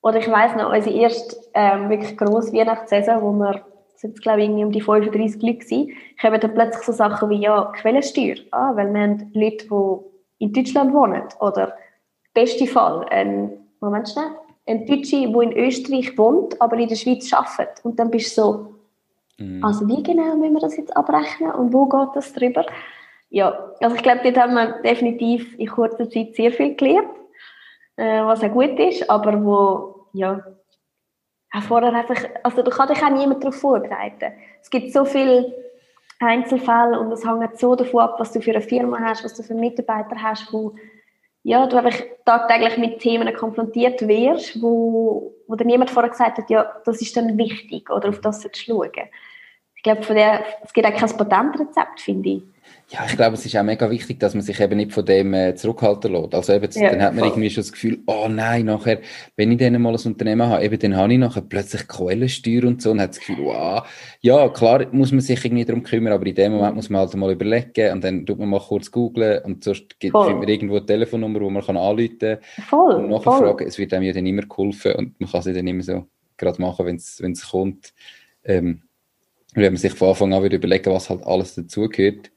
oder ich weiss noch, unsere erste ähm, wirklich grosse Weihnachtssaison, wo wir sind glaube ich, irgendwie um die 35 Leute gewesen, kommen dann plötzlich so Sachen wie, ja, Quellensteuer, ah, weil wir haben Leute, die in Deutschland wohnen, oder beste Fall, ein, Moment schnell, ein Deutscher, der in Österreich wohnt, aber in der Schweiz arbeitet. Und dann bist du so, mm. also wie genau müssen wir das jetzt abrechnen und wo geht das drüber? Ja, also ich glaube, dort haben wir definitiv in kurzer Zeit sehr viel gelernt, äh, was auch gut ist, aber wo, ja, vorher einfach, also da kann dich auch niemand darauf vorbereiten. Es gibt so viele Einzelfälle und es hängt so davon ab, was du für eine Firma hast, was du für Mitarbeiter hast, wo ja, du einfach tagtäglich mit Themen konfrontiert wirst, wo, wo dir niemand vorher gesagt hat, ja, das ist dann wichtig oder auf das du schauen. Ich glaube, von der, es gibt auch kein Patentrezept, finde ich. Ja, ich glaube, es ist auch mega wichtig, dass man sich eben nicht von dem äh, zurückhalten lässt. Also eben, ja, dann hat man voll. irgendwie schon das Gefühl, oh nein, nachher, wenn ich dann mal ein Unternehmen habe, eben dann habe ich nachher plötzlich Quellensteuer und so und hat das Gefühl, wow, ja, klar muss man sich irgendwie darum kümmern, aber in dem Moment muss man halt mal überlegen und dann tut man mal kurz googlen und sonst gibt, findet man irgendwo eine Telefonnummer, wo man kann anrufen kann voll, und nachfragen. Es wird einem ja dann immer geholfen und man kann es dann immer so gerade machen, wenn es kommt. Ähm, wenn man sich von Anfang an würde überlegen, was halt alles dazugehört,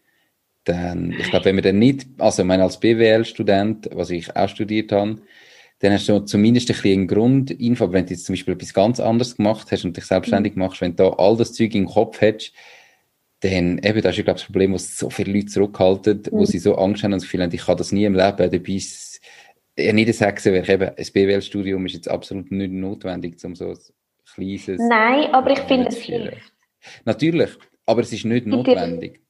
dann, ich glaube, wenn man dann nicht, also ich meine, als BWL-Student, was ich auch studiert habe, dann hast du zumindest ein bisschen Grundinfo, aber wenn du jetzt zum Beispiel etwas ganz anderes gemacht hast und dich selbstständig machst, wenn du da all das Zeug im Kopf hättest, dann eben, das ist, glaube ich, das Problem, was so viele Leute zurückhalten, mhm. wo sie so Angst haben und das Gefühl haben, ich kann das nie im Leben, dabei ist ja nicht ein Hexenwerk, eben, ein BWL-Studium ist jetzt absolut nicht notwendig, um so ein kleines... Nein, aber ich finde, es hilft. Natürlich, aber es ist nicht notwendig.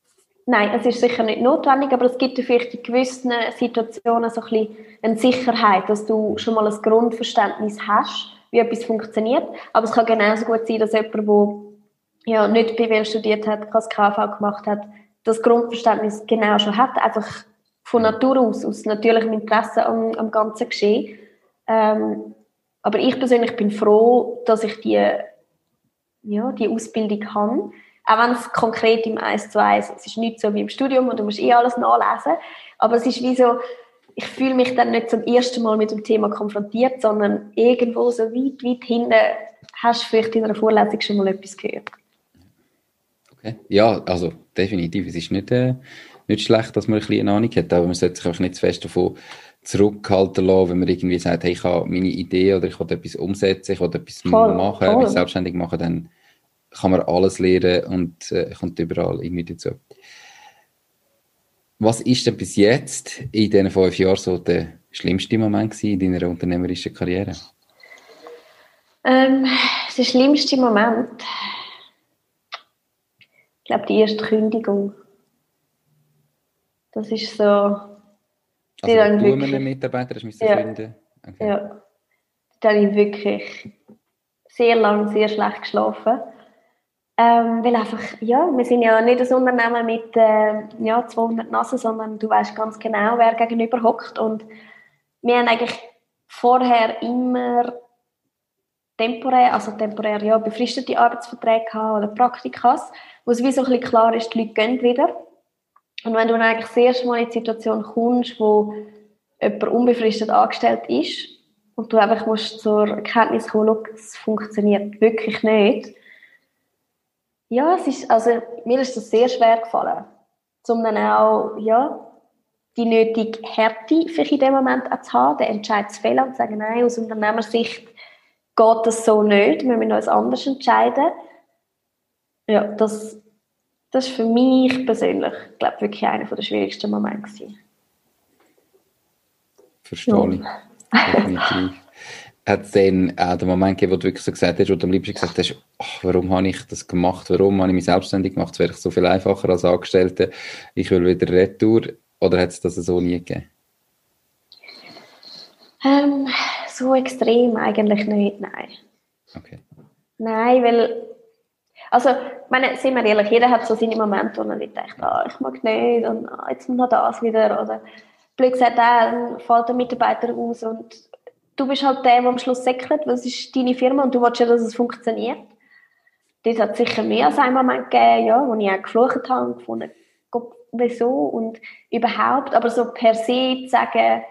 Nein, es ist sicher nicht notwendig, aber es gibt vielleicht in gewissen Situationen so ein bisschen eine Sicherheit, dass du schon mal ein Grundverständnis hast wie etwas funktioniert. Aber es kann genauso gut sein, dass jemand, der ja, nicht BWL studiert hat, kein KV gemacht hat, das Grundverständnis genau schon hat, einfach von Natur aus, aus natürlichem Interesse am, am ganzen Geschehen. Ähm, aber ich persönlich bin froh, dass ich die, ja, die Ausbildung habe. Auch wenn es konkret im 1 zu 1, es ist nicht so wie im Studium und du musst eh alles nachlesen, aber es ist wie so, ich fühle mich dann nicht zum ersten Mal mit dem Thema konfrontiert, sondern irgendwo so weit, weit hinten hast du vielleicht in einer Vorlesung schon mal etwas gehört. Okay. Ja, also definitiv. Es ist nicht, äh, nicht schlecht, dass man ein bisschen eine Ahnung hat, aber man sollte sich auch nicht zu fest davon zurückhalten lassen, wenn man irgendwie sagt, hey, ich habe meine Idee oder ich will etwas umsetzen, ich will etwas voll, machen, voll. mich selbstständig machen, dann kann man alles lernen und äh, kommt überall irgendwie dazu. Was ist denn bis jetzt in diesen fünf Jahren so der schlimmste Moment in deiner unternehmerischen Karriere? Ähm, der schlimmste Moment, ich glaube, die erste Kündigung. Das ist so. Also, du wirklich, einen Mitarbeiter hast müssen ja, finden? Okay. Ja. Da habe ich wirklich sehr lange, sehr schlecht geschlafen. Ähm, weil einfach, ja, wir sind ja nicht ein Unternehmen mit äh, ja, 200 Nassen, sondern du weißt ganz genau, wer gegenüber hockt. Und wir haben eigentlich vorher immer temporär, also temporär, ja, befristete Arbeitsverträge gehabt oder Praktikas, wo es wie so ein bisschen klar ist, die Leute gehen wieder. Und wenn du dann eigentlich das erste Mal in die Situation kommst, wo jemand unbefristet angestellt ist und du einfach musst zur Erkenntnis kommen, es funktioniert wirklich nicht, ja, es ist, also mir ist das sehr schwer gefallen, um dann auch, ja, die nötige Härte für in dem Moment auch zu haben, den Entscheid zu fällen und zu sagen, nein, aus Unternehmersicht geht das so nicht, wir müssen uns anders entscheiden. Ja, das, das ist für mich persönlich, glaube ich, wirklich einer der schwierigsten Momente gewesen. Verstehe ich. Definitiv hat es dann auch den Moment gegeben, wo du wirklich so gesagt hast, wo du am liebsten gesagt hast, ach, warum habe ich das gemacht, warum habe ich mich selbstständig gemacht, es wäre so viel einfacher als Angestellte, ich will wieder retour, oder hat es das so nie gegeben? Ähm, so extrem eigentlich nicht, nein. Okay. Nein, weil, also, meine, sind wir ehrlich, jeder hat so seine Momente, wo er nicht denkt, ah, ich mag nicht und ah, jetzt noch das wieder, oder blöd gesagt, dann fällt der Mitarbeiter aus und du bist halt der, der am Schluss säckelt, was ist deine Firma und du willst ja, dass es funktioniert. Das hat sicher mehr als einen Moment gegeben, ja, wo ich auch geflucht habe und gefunden, Gott, wieso und überhaupt, aber so per se zu sagen,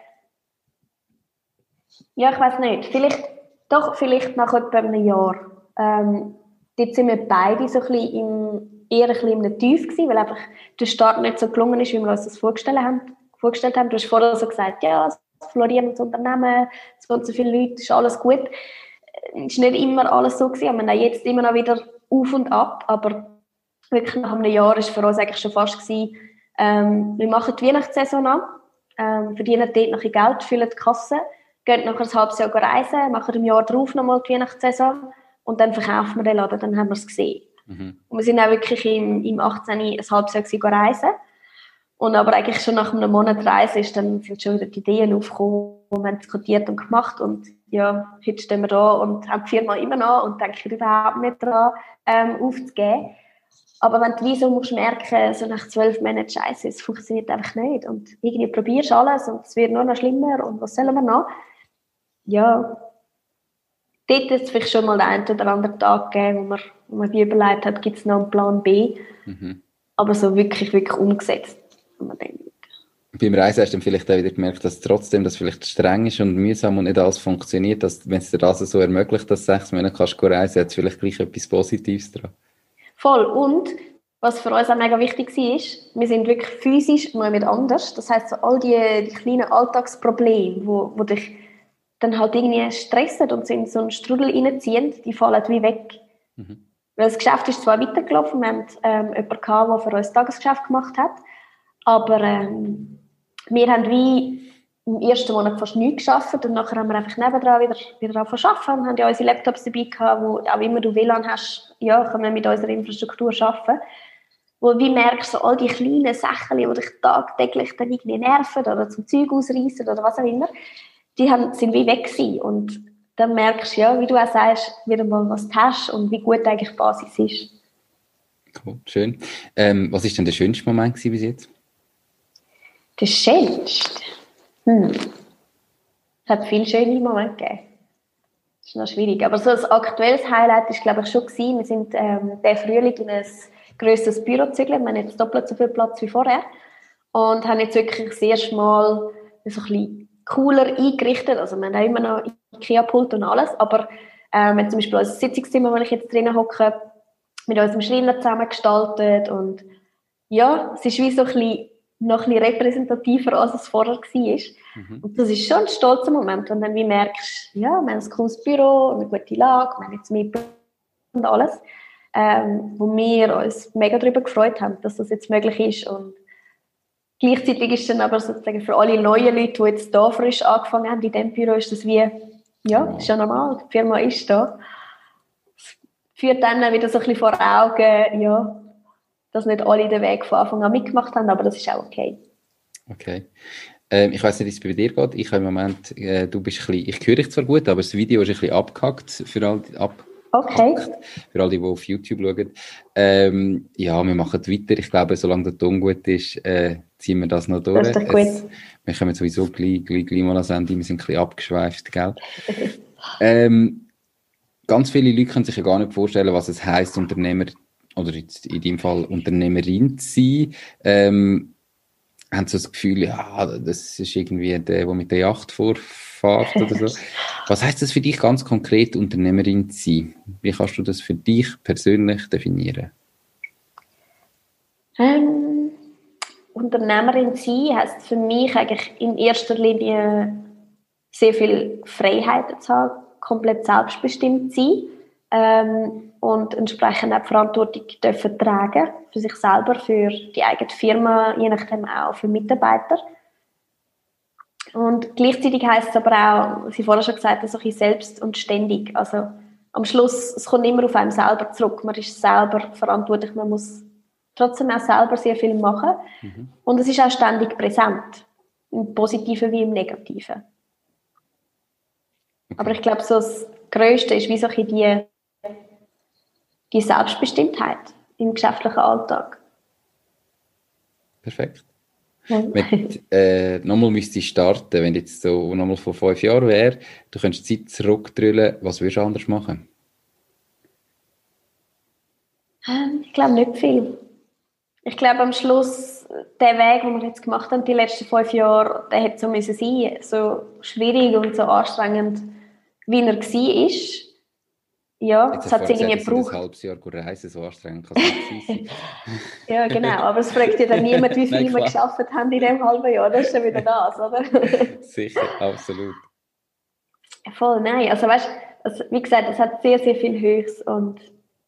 ja, ich weiß nicht, vielleicht, doch, vielleicht nach etwa einem Jahr. Ähm, dort sind wir beide so ein bisschen im, eher ein bisschen im Tief gewesen, weil einfach der Start nicht so gelungen ist, wie wir uns das vorgestellt haben. Vorgestellt haben. Du hast vorher so gesagt, ja, florierendes Unternehmen, es wohnen so viele Leute, ist alles gut. Es war nicht immer alles so gewesen, wir haben jetzt immer noch wieder auf und ab, aber wirklich nach einem Jahr war für uns eigentlich schon fast gewesen, ähm, wir machen die Weihnachtssaison an, ähm, verdienen dort noch Geld, füllen die Kasse, gehen nachher ein halbes Jahr reisen, machen im Jahr darauf nochmal die Weihnachtssaison und dann verkaufen wir den Laden, dann haben wir es gesehen. Mhm. Und wir sind auch wirklich im, im 18. ein halbes Jahr reisen und aber eigentlich schon nach einem Monat Reise ist, dann sind schon wieder die Ideen aufgekommen, wo wir diskutiert und gemacht und ja, heute stehen wir da und haben die Firma immer noch und denken überhaupt nicht daran, ähm, aufzugeben. Aber wenn du wie so musst merken, so nach zwölf Monaten Scheiße, es funktioniert einfach nicht und irgendwie probierst alles und es wird nur noch schlimmer und was sollen wir noch? Ja, dort ist es vielleicht schon mal den einen oder anderen Tag gegeben, wo man, wo man überlegt hat, gibt es noch einen Plan B? Mhm. Aber so wirklich, wirklich umgesetzt denkt. Beim Reisen hast du dann vielleicht auch wieder gemerkt, dass trotzdem das vielleicht streng ist und mühsam und nicht alles funktioniert, dass wenn es dir das so ermöglicht, dass sechs Monate kannst du reisen, hat es vielleicht gleich etwas Positives dran. Voll. Und was für uns auch mega wichtig war, ist, wir sind wirklich physisch mal mit anders. Das heißt, so all die, die kleinen Alltagsprobleme, wo, wo dich dann halt irgendwie stressen und in so einen Strudel reinziehen, die fallen wie weg. Mhm. Weil das Geschäft ist zwar weitergelaufen, wir haben ähm, jemanden gehabt, der für uns Tagesgeschäft gemacht hat, aber ähm, wir haben wie im ersten Monat fast nichts geschafft und nachher haben wir einfach nebendran wieder, wieder angefangen und haben ja unsere Laptops dabei gehabt, wo auch immer du WLAN hast, ja, können wir mit unserer Infrastruktur arbeiten. Wo wie merkst du, all die kleinen Sachen, die dich tagtäglich dann irgendwie nerven oder zum Zeug ausreißen oder was auch immer, die haben, sind wie weg gewesen. Und dann merkst du ja, wie du auch sagst, wieder mal was du hast und wie gut eigentlich die Basis ist. Cool, schön. Ähm, was ist denn der schönste Moment bis jetzt? Schönste? Hm. Es hat viele schöne Momente gegeben. Das ist noch schwierig. Aber so ein aktuelles Highlight ist, glaube ich, schon gewesen. Wir sind ähm, der Frühling in ein grösseres Büro gezügelt. Wir haben jetzt doppelt so viel Platz wie vorher. Und haben jetzt wirklich das erste Mal so ein bisschen cooler eingerichtet. Also wir haben auch immer noch Ikea-Pult und alles. Aber ähm, wir haben zum Beispiel unser Sitzungszimmer, wo ich jetzt drinnen hocke, mit unserem Schreiner zusammengestaltet. Und ja, es ist wie so ein bisschen noch ein bisschen repräsentativer, als es vorher war. Mhm. Und das ist schon ein stolzer Moment, wenn du dann wie merkst, ja, wir haben ein cooles Büro, eine gute Lage, wir haben jetzt mehr und alles, ähm, wo wir uns mega darüber gefreut haben, dass das jetzt möglich ist und gleichzeitig ist dann aber sozusagen für alle neuen Leute, die jetzt da frisch angefangen haben, in diesem Büro, ist das wie, ja, ist ja normal, die Firma ist da. Das führt dann wieder so ein bisschen vor Augen, ja, dass nicht alle den Weg von Anfang an mitgemacht haben, aber das ist auch okay. Okay. Ähm, ich weiß nicht, wie es bei dir geht. Ich habe im Moment, äh, du bist ein bisschen, ich höre dich zwar gut, aber das Video ist ein bisschen abgehackt für alle, ab, okay. für alle, die auf YouTube schauen. Ähm, ja, wir machen weiter. Ich glaube, solange der Ton gut ist, äh, ziehen wir das noch durch. Das ist doch gut. Es, wir kommen sowieso gleich, gleich, gleich mal ans Ende. Wir sind ein bisschen abgeschweift, gell? ähm, ganz viele Leute können sich ja gar nicht vorstellen, was es heisst, Unternehmer oder jetzt in dem Fall Unternehmerin zu sein, ähm, haben so das Gefühl, ja, das ist irgendwie der, der mit der Yacht vorfährt oder so. Was heißt das für dich ganz konkret, Unternehmerin zu sein? Wie kannst du das für dich persönlich definieren? Ähm, Unternehmerin sein heißt für mich eigentlich in erster Linie sehr viel Freiheit zu haben, komplett selbstbestimmt zu sein. Ähm, und entsprechend auch die Verantwortung dürfen tragen für sich selber, für die eigene Firma, je nachdem auch für Mitarbeiter. Und gleichzeitig heißt es aber auch, ich vorher schon gesagt so ein selbst und ständig. Also am Schluss, es kommt immer auf einem selber zurück. Man ist selber verantwortlich, man muss trotzdem auch selber sehr viel machen. Mhm. Und es ist auch ständig präsent, im Positiven wie im Negativen. Aber ich glaube, so das Größte ist wie so die die Selbstbestimmtheit im geschäftlichen Alltag. Perfekt. Mit, äh, nochmal müsste ich starten, wenn jetzt so nochmal vor fünf Jahren wäre, du könntest die Zeit zurückdrüllen, was würdest du anders machen? Ähm, ich glaube nicht viel. Ich glaube am Schluss, der Weg, den wir jetzt gemacht haben, die letzten fünf Jahre, der hätte so müssen sein, so schwierig und so anstrengend, wie er war ja, es hat irgendwie gebraucht. Ein halbes Jahr reisen, so anstrengend kann es nicht Ja, genau, aber es fragt ja dann niemand, wie viel wir geschafft haben in diesem halben Jahr. Das ist ja wieder das, oder? Sicher, absolut. Voll, nein. Also weißt also, wie gesagt, es hat sehr, sehr viel Höchst und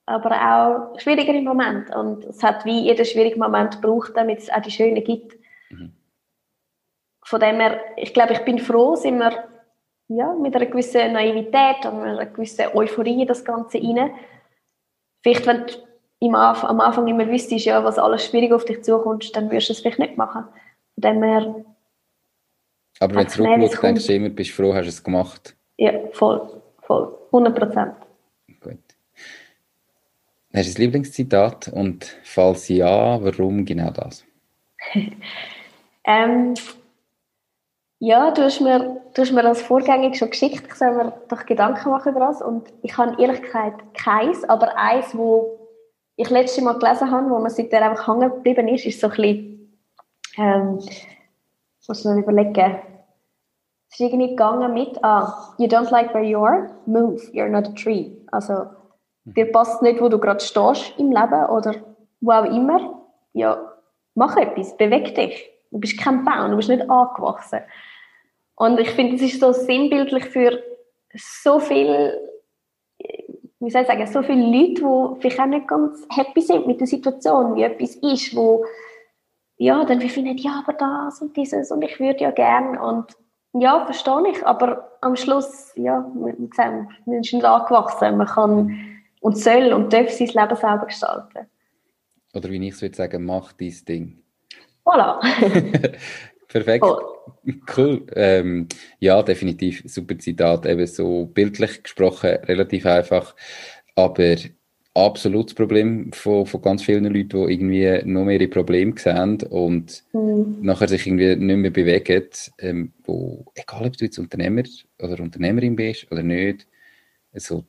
aber auch schwierigere Momente. Und es hat wie jeder schwierige Moment gebraucht, damit es auch die schönen gibt. Mhm. Von dem her, ich glaube, ich bin froh, sind wir ja, mit einer gewissen Naivität und einer gewissen Euphorie das Ganze rein. Vielleicht, wenn du im Anfang, am Anfang immer wüsstest, ja, was alles schwierig auf dich zukommt, dann würdest du es vielleicht nicht machen. Von dem her, Aber wenn du zurückschaust, denkst du immer, bist du froh, hast du es gemacht. Ja, voll, voll, 100 Prozent. Gut. Hast du ein Lieblingszitat und falls ja, warum genau das? ähm, ja, du hast mir, du hast mir das vorgängig schon geschickt. Ich soll mir doch Gedanken machen über das. Und ich habe ehrlich gesagt keins, aber eins, wo ich letztes Mal gelesen habe, wo man seitdem einfach hängen geblieben ist, ist so ein bisschen, ähm, muss man überlegen. Es ist irgendwie gegangen mit, ah, you don't like where you are, move, you're not a tree. Also, dir passt nicht, wo du gerade stehst im Leben oder wo auch immer. Ja, mach etwas, beweg dich. Du bist kein Baum, du bist nicht angewachsen. Und ich finde, es ist so sinnbildlich für so viel, wie soll ich sagen, so viele Leute, die vielleicht auch nicht ganz happy sind mit der Situation, wie etwas ist, wo ja, dann finden, ja, aber das und dieses und ich würde ja gern und ja, verstehe ich, aber am Schluss, ja, wie gesagt, man ist nicht angewachsen, man kann und soll und darf sein Leben selber gestalten. Oder wie ich es würde sagen, mach dein Ding. Voilà. Perfekt. Oh. Cool. Ähm, ja, definitiv. Super Zitat. Eben so bildlich gesprochen, relativ einfach. Aber absolutes Problem von, von ganz vielen Leuten, die irgendwie noch mehr ihre Probleme sehen und mhm. nachher sich irgendwie nicht mehr bewegen, ähm, wo, egal ob du jetzt Unternehmer oder Unternehmerin bist oder nicht, also,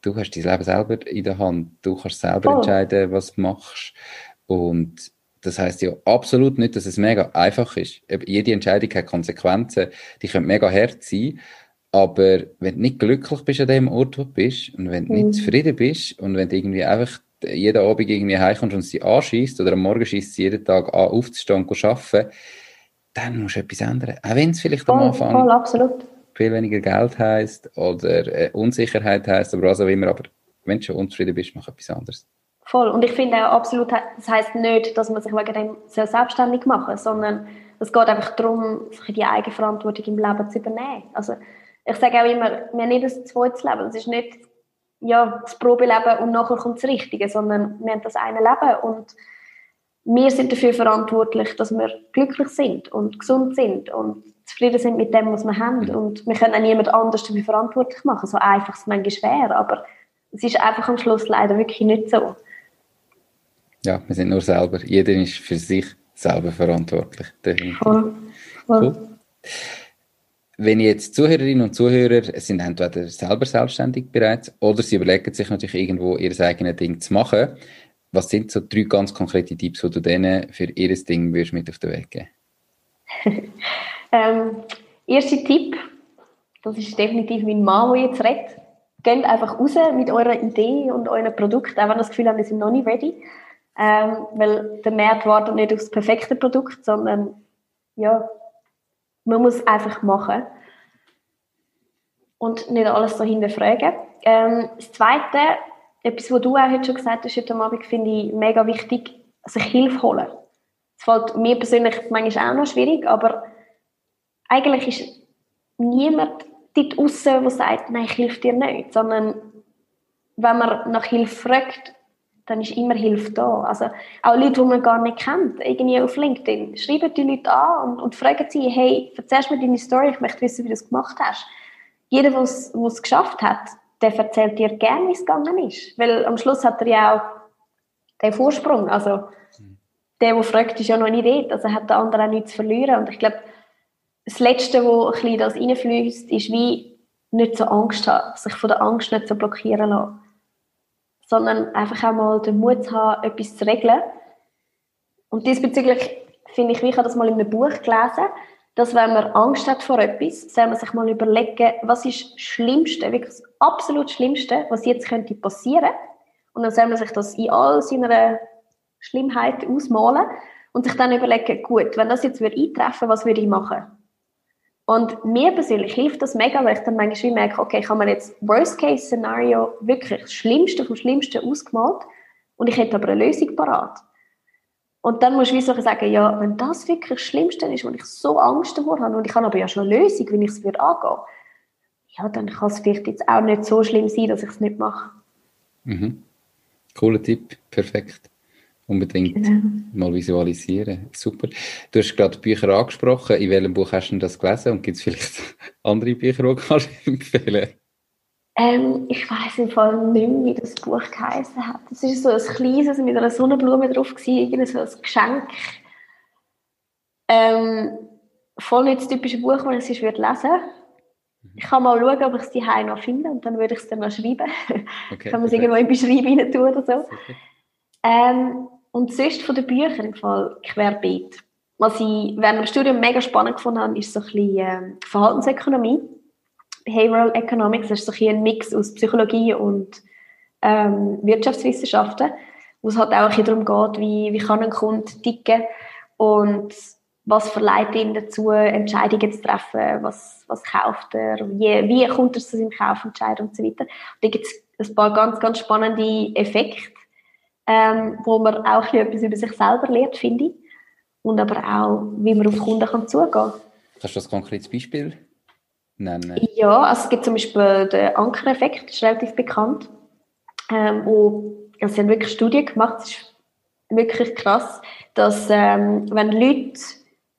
du hast dein Leben selber in der Hand, du kannst selber oh. entscheiden, was du machst und das heißt ja absolut nicht, dass es mega einfach ist. Jede Entscheidung hat Konsequenzen, die können mega hart sein, aber wenn du nicht glücklich bist an dem Ort, wo du bist, und wenn du mhm. nicht zufrieden bist, und wenn du irgendwie einfach jeden Abend irgendwie heimkommst und dich anschießt, oder am Morgen schießt es jeden Tag an, aufzustehen und arbeiten, dann musst du etwas ändern. Auch wenn es vielleicht voll, am Anfang voll, absolut. viel weniger Geld heisst, oder äh, Unsicherheit heisst, oder was auch immer, aber wenn du schon unzufrieden bist, mach etwas anderes. Voll. Und ich finde auch absolut, das heisst nicht, dass man sich wegen dem selbstständig machen soll, sondern es geht einfach darum, sich die Eigenverantwortung im Leben zu übernehmen. Also, ich sage auch immer, wir haben nicht ein zweites Leben. Es ist nicht ja, das Probeleben und nachher kommt das Richtige, sondern wir haben das eine Leben und wir sind dafür verantwortlich, dass wir glücklich sind und gesund sind und zufrieden sind mit dem, was wir haben. Und wir können auch niemand anders dafür verantwortlich machen. So einfach ist es manchmal schwer, aber es ist einfach am Schluss leider wirklich nicht so. Ja, wir sind nur selber. Jeder ist für sich selber verantwortlich. Voll. Voll. Cool wenn jetzt Zuhörerinnen und Zuhörer sind entweder selber selbstständig bereits oder sie überlegen sich natürlich irgendwo ihr eigenes Ding zu machen, was sind so drei ganz konkrete Tipps, die du denen für ihr Ding würdest mit auf den Weg geben? ähm, erster Tipp, das ist definitiv mein Mann, der jetzt redet. Geht einfach raus mit eurer Idee und euren Produkt, auch wenn ihr das Gefühl habt, wir sind noch nicht ready. Ähm, weil der Markt wartet nicht auf das perfekte Produkt, sondern ja, man muss einfach machen und nicht alles so hinterfragen. Ähm, das Zweite, etwas, was du auch heute schon gesagt hast heute Abend, finde ich mega wichtig, sich Hilfe holen. Das fällt mir persönlich manchmal auch noch schwierig, aber eigentlich ist niemand dort draussen, der sagt, nein, ich helfe dir nicht, sondern wenn man nach Hilfe fragt, dann ist immer Hilfe da. Also auch Leute, die man gar nicht kennt, irgendwie auf LinkedIn, schreiben die Leute an und, und fragen sie, hey, erzählst mir deine Story, ich möchte wissen, wie du es gemacht hast. Jeder, der es geschafft hat, der erzählt dir gerne, wie es gegangen ist. Weil am Schluss hat er ja auch den Vorsprung. Also der, der fragt, ist ja noch nicht dort. Also hat der andere auch nichts zu verlieren. Und ich glaube, das Letzte, was ein bisschen das reinfließt, ist wie nicht so Angst haben, sich von der Angst nicht so blockieren lassen sondern einfach auch mal den Mut zu haben, etwas zu regeln. Und diesbezüglich finde ich, ich habe das mal in einem Buch gelesen, dass wenn man Angst hat vor etwas, soll man sich mal überlegen, was ist das Schlimmste, wirklich das absolut Schlimmste, was jetzt könnte passieren. Und dann soll man sich das in all seiner Schlimmheit ausmalen und sich dann überlegen, gut, wenn das jetzt eintreffen würde was würde ich machen? Und mir persönlich hilft das mega, weil ich dann manchmal merke, okay, ich habe mir jetzt Worst-Case-Szenario wirklich das Schlimmste vom Schlimmsten ausgemalt und ich hätte aber eine Lösung parat. Und dann muss ich so sagen, ja, wenn das wirklich das Schlimmste ist, wo ich so Angst davor habe und ich habe aber ja schon eine Lösung, wie ich es würde angehen, ja, dann kann es vielleicht jetzt auch nicht so schlimm sein, dass ich es nicht mache. Mhm. Cooler Tipp, perfekt. Unbedingt genau. mal visualisieren. Super. Du hast gerade Bücher angesprochen. In welchem Buch hast du das gelesen? Und gibt es vielleicht andere Bücher, die du empfehlen ähm, ich weiß im Fall nicht mehr, wie das Buch geheißen hat. Es ist so ein kleines mit einer Sonnenblume drauf irgendwie so ein Geschenk. Ähm, voll nicht das typische Buch, das ich lesen würde. Ich kann mal schauen, ob ich es die noch finde und dann würde ich es dann mal schreiben. Okay, kann man es irgendwo in Beschreibung rein tun oder so. Ähm, und sonst von den Büchern im Fall querbeet. Was ich während dem Studium mega spannend gefunden habe, ist so ein bisschen äh, Verhaltensökonomie. Behavioral Economics das ist so ein, ein Mix aus Psychologie und ähm, Wirtschaftswissenschaften, wo es halt auch ein bisschen darum geht, wie, wie kann ein Kunde ticken und was verleitet ihn dazu, Entscheidungen zu treffen, was, was kauft er, wie, wie kommt er zu seinem Kaufentscheid und so weiter. Und da gibt es ein paar ganz, ganz spannende Effekte, ähm, wo man auch etwas über sich selber lernt, finde ich. Und aber auch, wie man auf Kunden kann zugehen kann. Kannst du das konkretes Beispiel nennen? Ja, also es gibt zum Beispiel den Ankereffekt, das ist relativ bekannt. Ähm, wo, also sie haben wirklich Studien gemacht, es ist wirklich krass, dass ähm, wenn Leute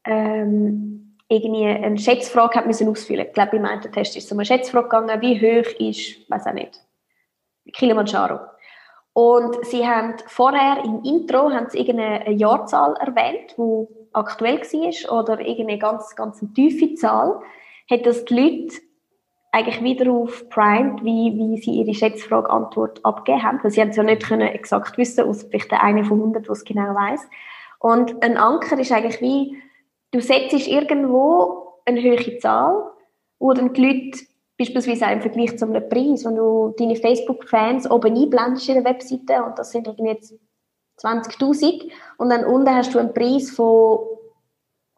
ähm, irgendwie eine Schätzfrage hat müssen ausfüllen. Ich glaube, im einen Test ist es um eine Schätzfrage gegangen, wie hoch ist, weiß auch nicht, Kilimanjaro. Und sie haben vorher im Intro haben sie irgendeine Jahrzahl erwähnt, die aktuell war, oder irgendeine ganz, ganz tiefe Zahl, hat das die Leute eigentlich wieder auf Prime, wie, wie sie ihre Schätzfrage-Antwort abgegeben haben. Weil sie haben es ja nicht können exakt wissen, aus vielleicht der eine von 100, der es genau weiß. Und ein Anker ist eigentlich wie, du setzt irgendwo eine höhere Zahl, wo dann die Leute beispielsweise auch im Vergleich zu einem Preis, wenn du deine Facebook-Fans oben einblendest in der Webseite und das sind irgendwie jetzt 20'000 und dann unten hast du einen Preis von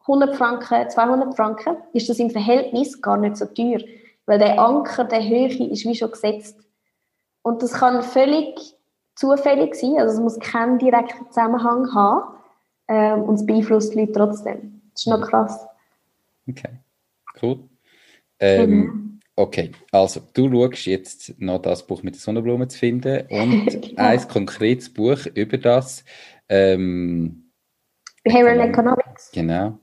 100 Franken, 200 Franken, ist das im Verhältnis gar nicht so teuer, weil der Anker, der Höhe ist wie schon gesetzt. Und das kann völlig zufällig sein, also es muss keinen direkten Zusammenhang haben ähm, und es beeinflusst die Leute trotzdem. Das ist noch krass. Okay, cool. Ähm, mhm. Okay, also du schaust jetzt noch das Buch mit der Sonnenblume zu finden und genau. ein konkretes Buch über das. Ähm, Behavioral Economics. Genau.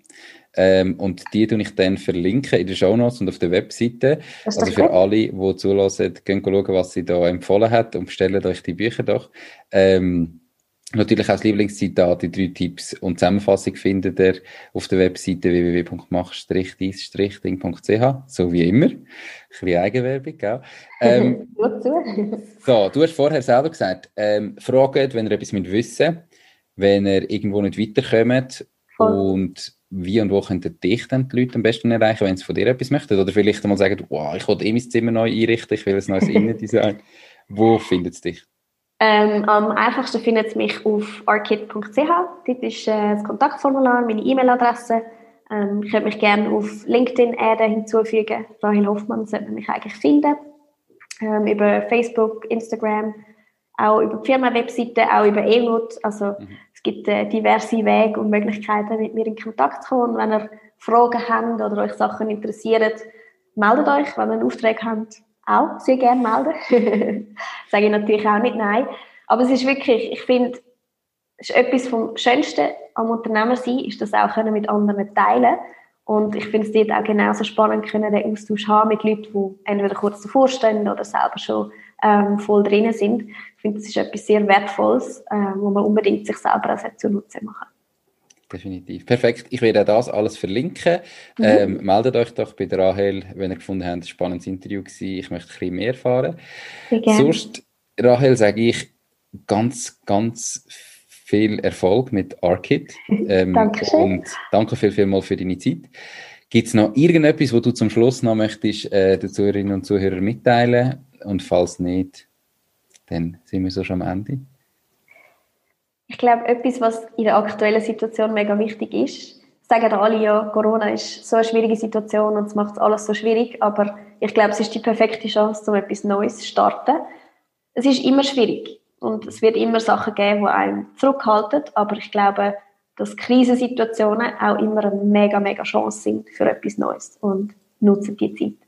Ähm, und die tue ich dann verlinken in den Show Notes und auf der Webseite. Also für alle, die zulassen, gehen schauen, was sie da empfohlen hat und bestellen euch die Bücher doch. Ähm, Natürlich auch das Lieblingszitat, die drei Tipps und Zusammenfassung findet ihr auf der Webseite www.mach-dies-ding.ch, so wie immer. Ein bisschen Eigenwerbung, gell? Ähm, so, du hast vorher selber gesagt, ähm, fragt, wenn ihr etwas mit wissen, wenn ihr irgendwo nicht weiterkommt und wie und wo könnt ihr dich dann die Leute am besten erreichen, wenn sie von dir etwas möchten? Oder vielleicht einmal sagen, wow, ich will eh mein Zimmer neu einrichten, ich will ein neues Innendesign. wo findet es dich? Ähm, am einfachsten findet es mich auf arcade.ch. Dort ist äh, das Kontaktformular, meine E-Mail-Adresse. Ähm, ich könnte mich gerne auf LinkedIn hinzufügen. Rahel Hoffmann sollte man mich eigentlich finden. Ähm, über Facebook, Instagram, auch über die Firmenwebseite, auch über E-Note. Also mhm. es gibt äh, diverse Wege und Möglichkeiten, mit mir in Kontakt zu kommen. Wenn ihr Fragen habt oder euch Sachen interessieren, meldet euch, wenn ihr einen Auftrag habt auch sehr gerne melden. Sage ich natürlich auch nicht nein. Aber es ist wirklich, ich finde, es ist etwas vom Schönsten am Unternehmer sein, ist das auch können mit anderen teilen. Und ich finde es dort auch genauso spannend, können den Austausch haben mit Leuten, die entweder kurz davor stehen oder selber schon ähm, voll drinnen sind. Ich finde, das ist etwas sehr Wertvolles, ähm, wo man unbedingt sich selber auch zunutze machen definitiv. Perfekt. Ich werde das alles verlinken. Mhm. Ähm, meldet euch doch bei der Rahel, wenn ihr gefunden habt, ein spannendes Interview war. Ich möchte ein bisschen mehr erfahren. Sonst, Rahel, sage ich ganz, ganz viel Erfolg mit Arkit. Ähm, Dankeschön. Und danke viel, viel mal für deine Zeit. Gibt es noch irgendetwas, wo du zum Schluss noch möchtest, äh, den Zuhörerinnen und Zuhörern mitteilen? Und falls nicht, dann sind wir so schon am Ende. Ich glaube, etwas, was in der aktuellen Situation mega wichtig ist, sagen alle ja, Corona ist so eine schwierige Situation und es macht alles so schwierig, aber ich glaube, es ist die perfekte Chance, um etwas Neues zu starten. Es ist immer schwierig und es wird immer Sachen geben, die einem zurückhalten, aber ich glaube, dass Krisensituationen auch immer eine mega, mega Chance sind für etwas Neues und nutzen die Zeit.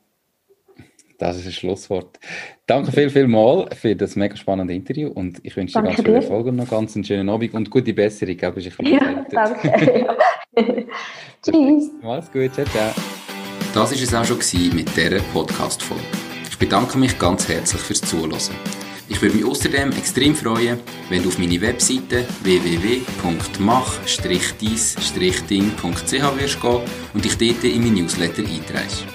Das ist ein Schlusswort. Danke viel, viel mal für das mega spannende Interview und ich wünsche dir ganz viel Erfolg und noch ganz einen schönen Abend und gute Besserung. Glaube ich, ich ja, danke. Tschüss. Mach's gut, ciao, ciao. Das war es auch schon mit dieser Podcast-Folge. Ich bedanke mich ganz herzlich fürs Zuhören. Ich würde mich außerdem extrem freuen, wenn du auf meine Webseite www.mach-dies-ding.ch wirst gehen und dich dort in mein Newsletter einträgst.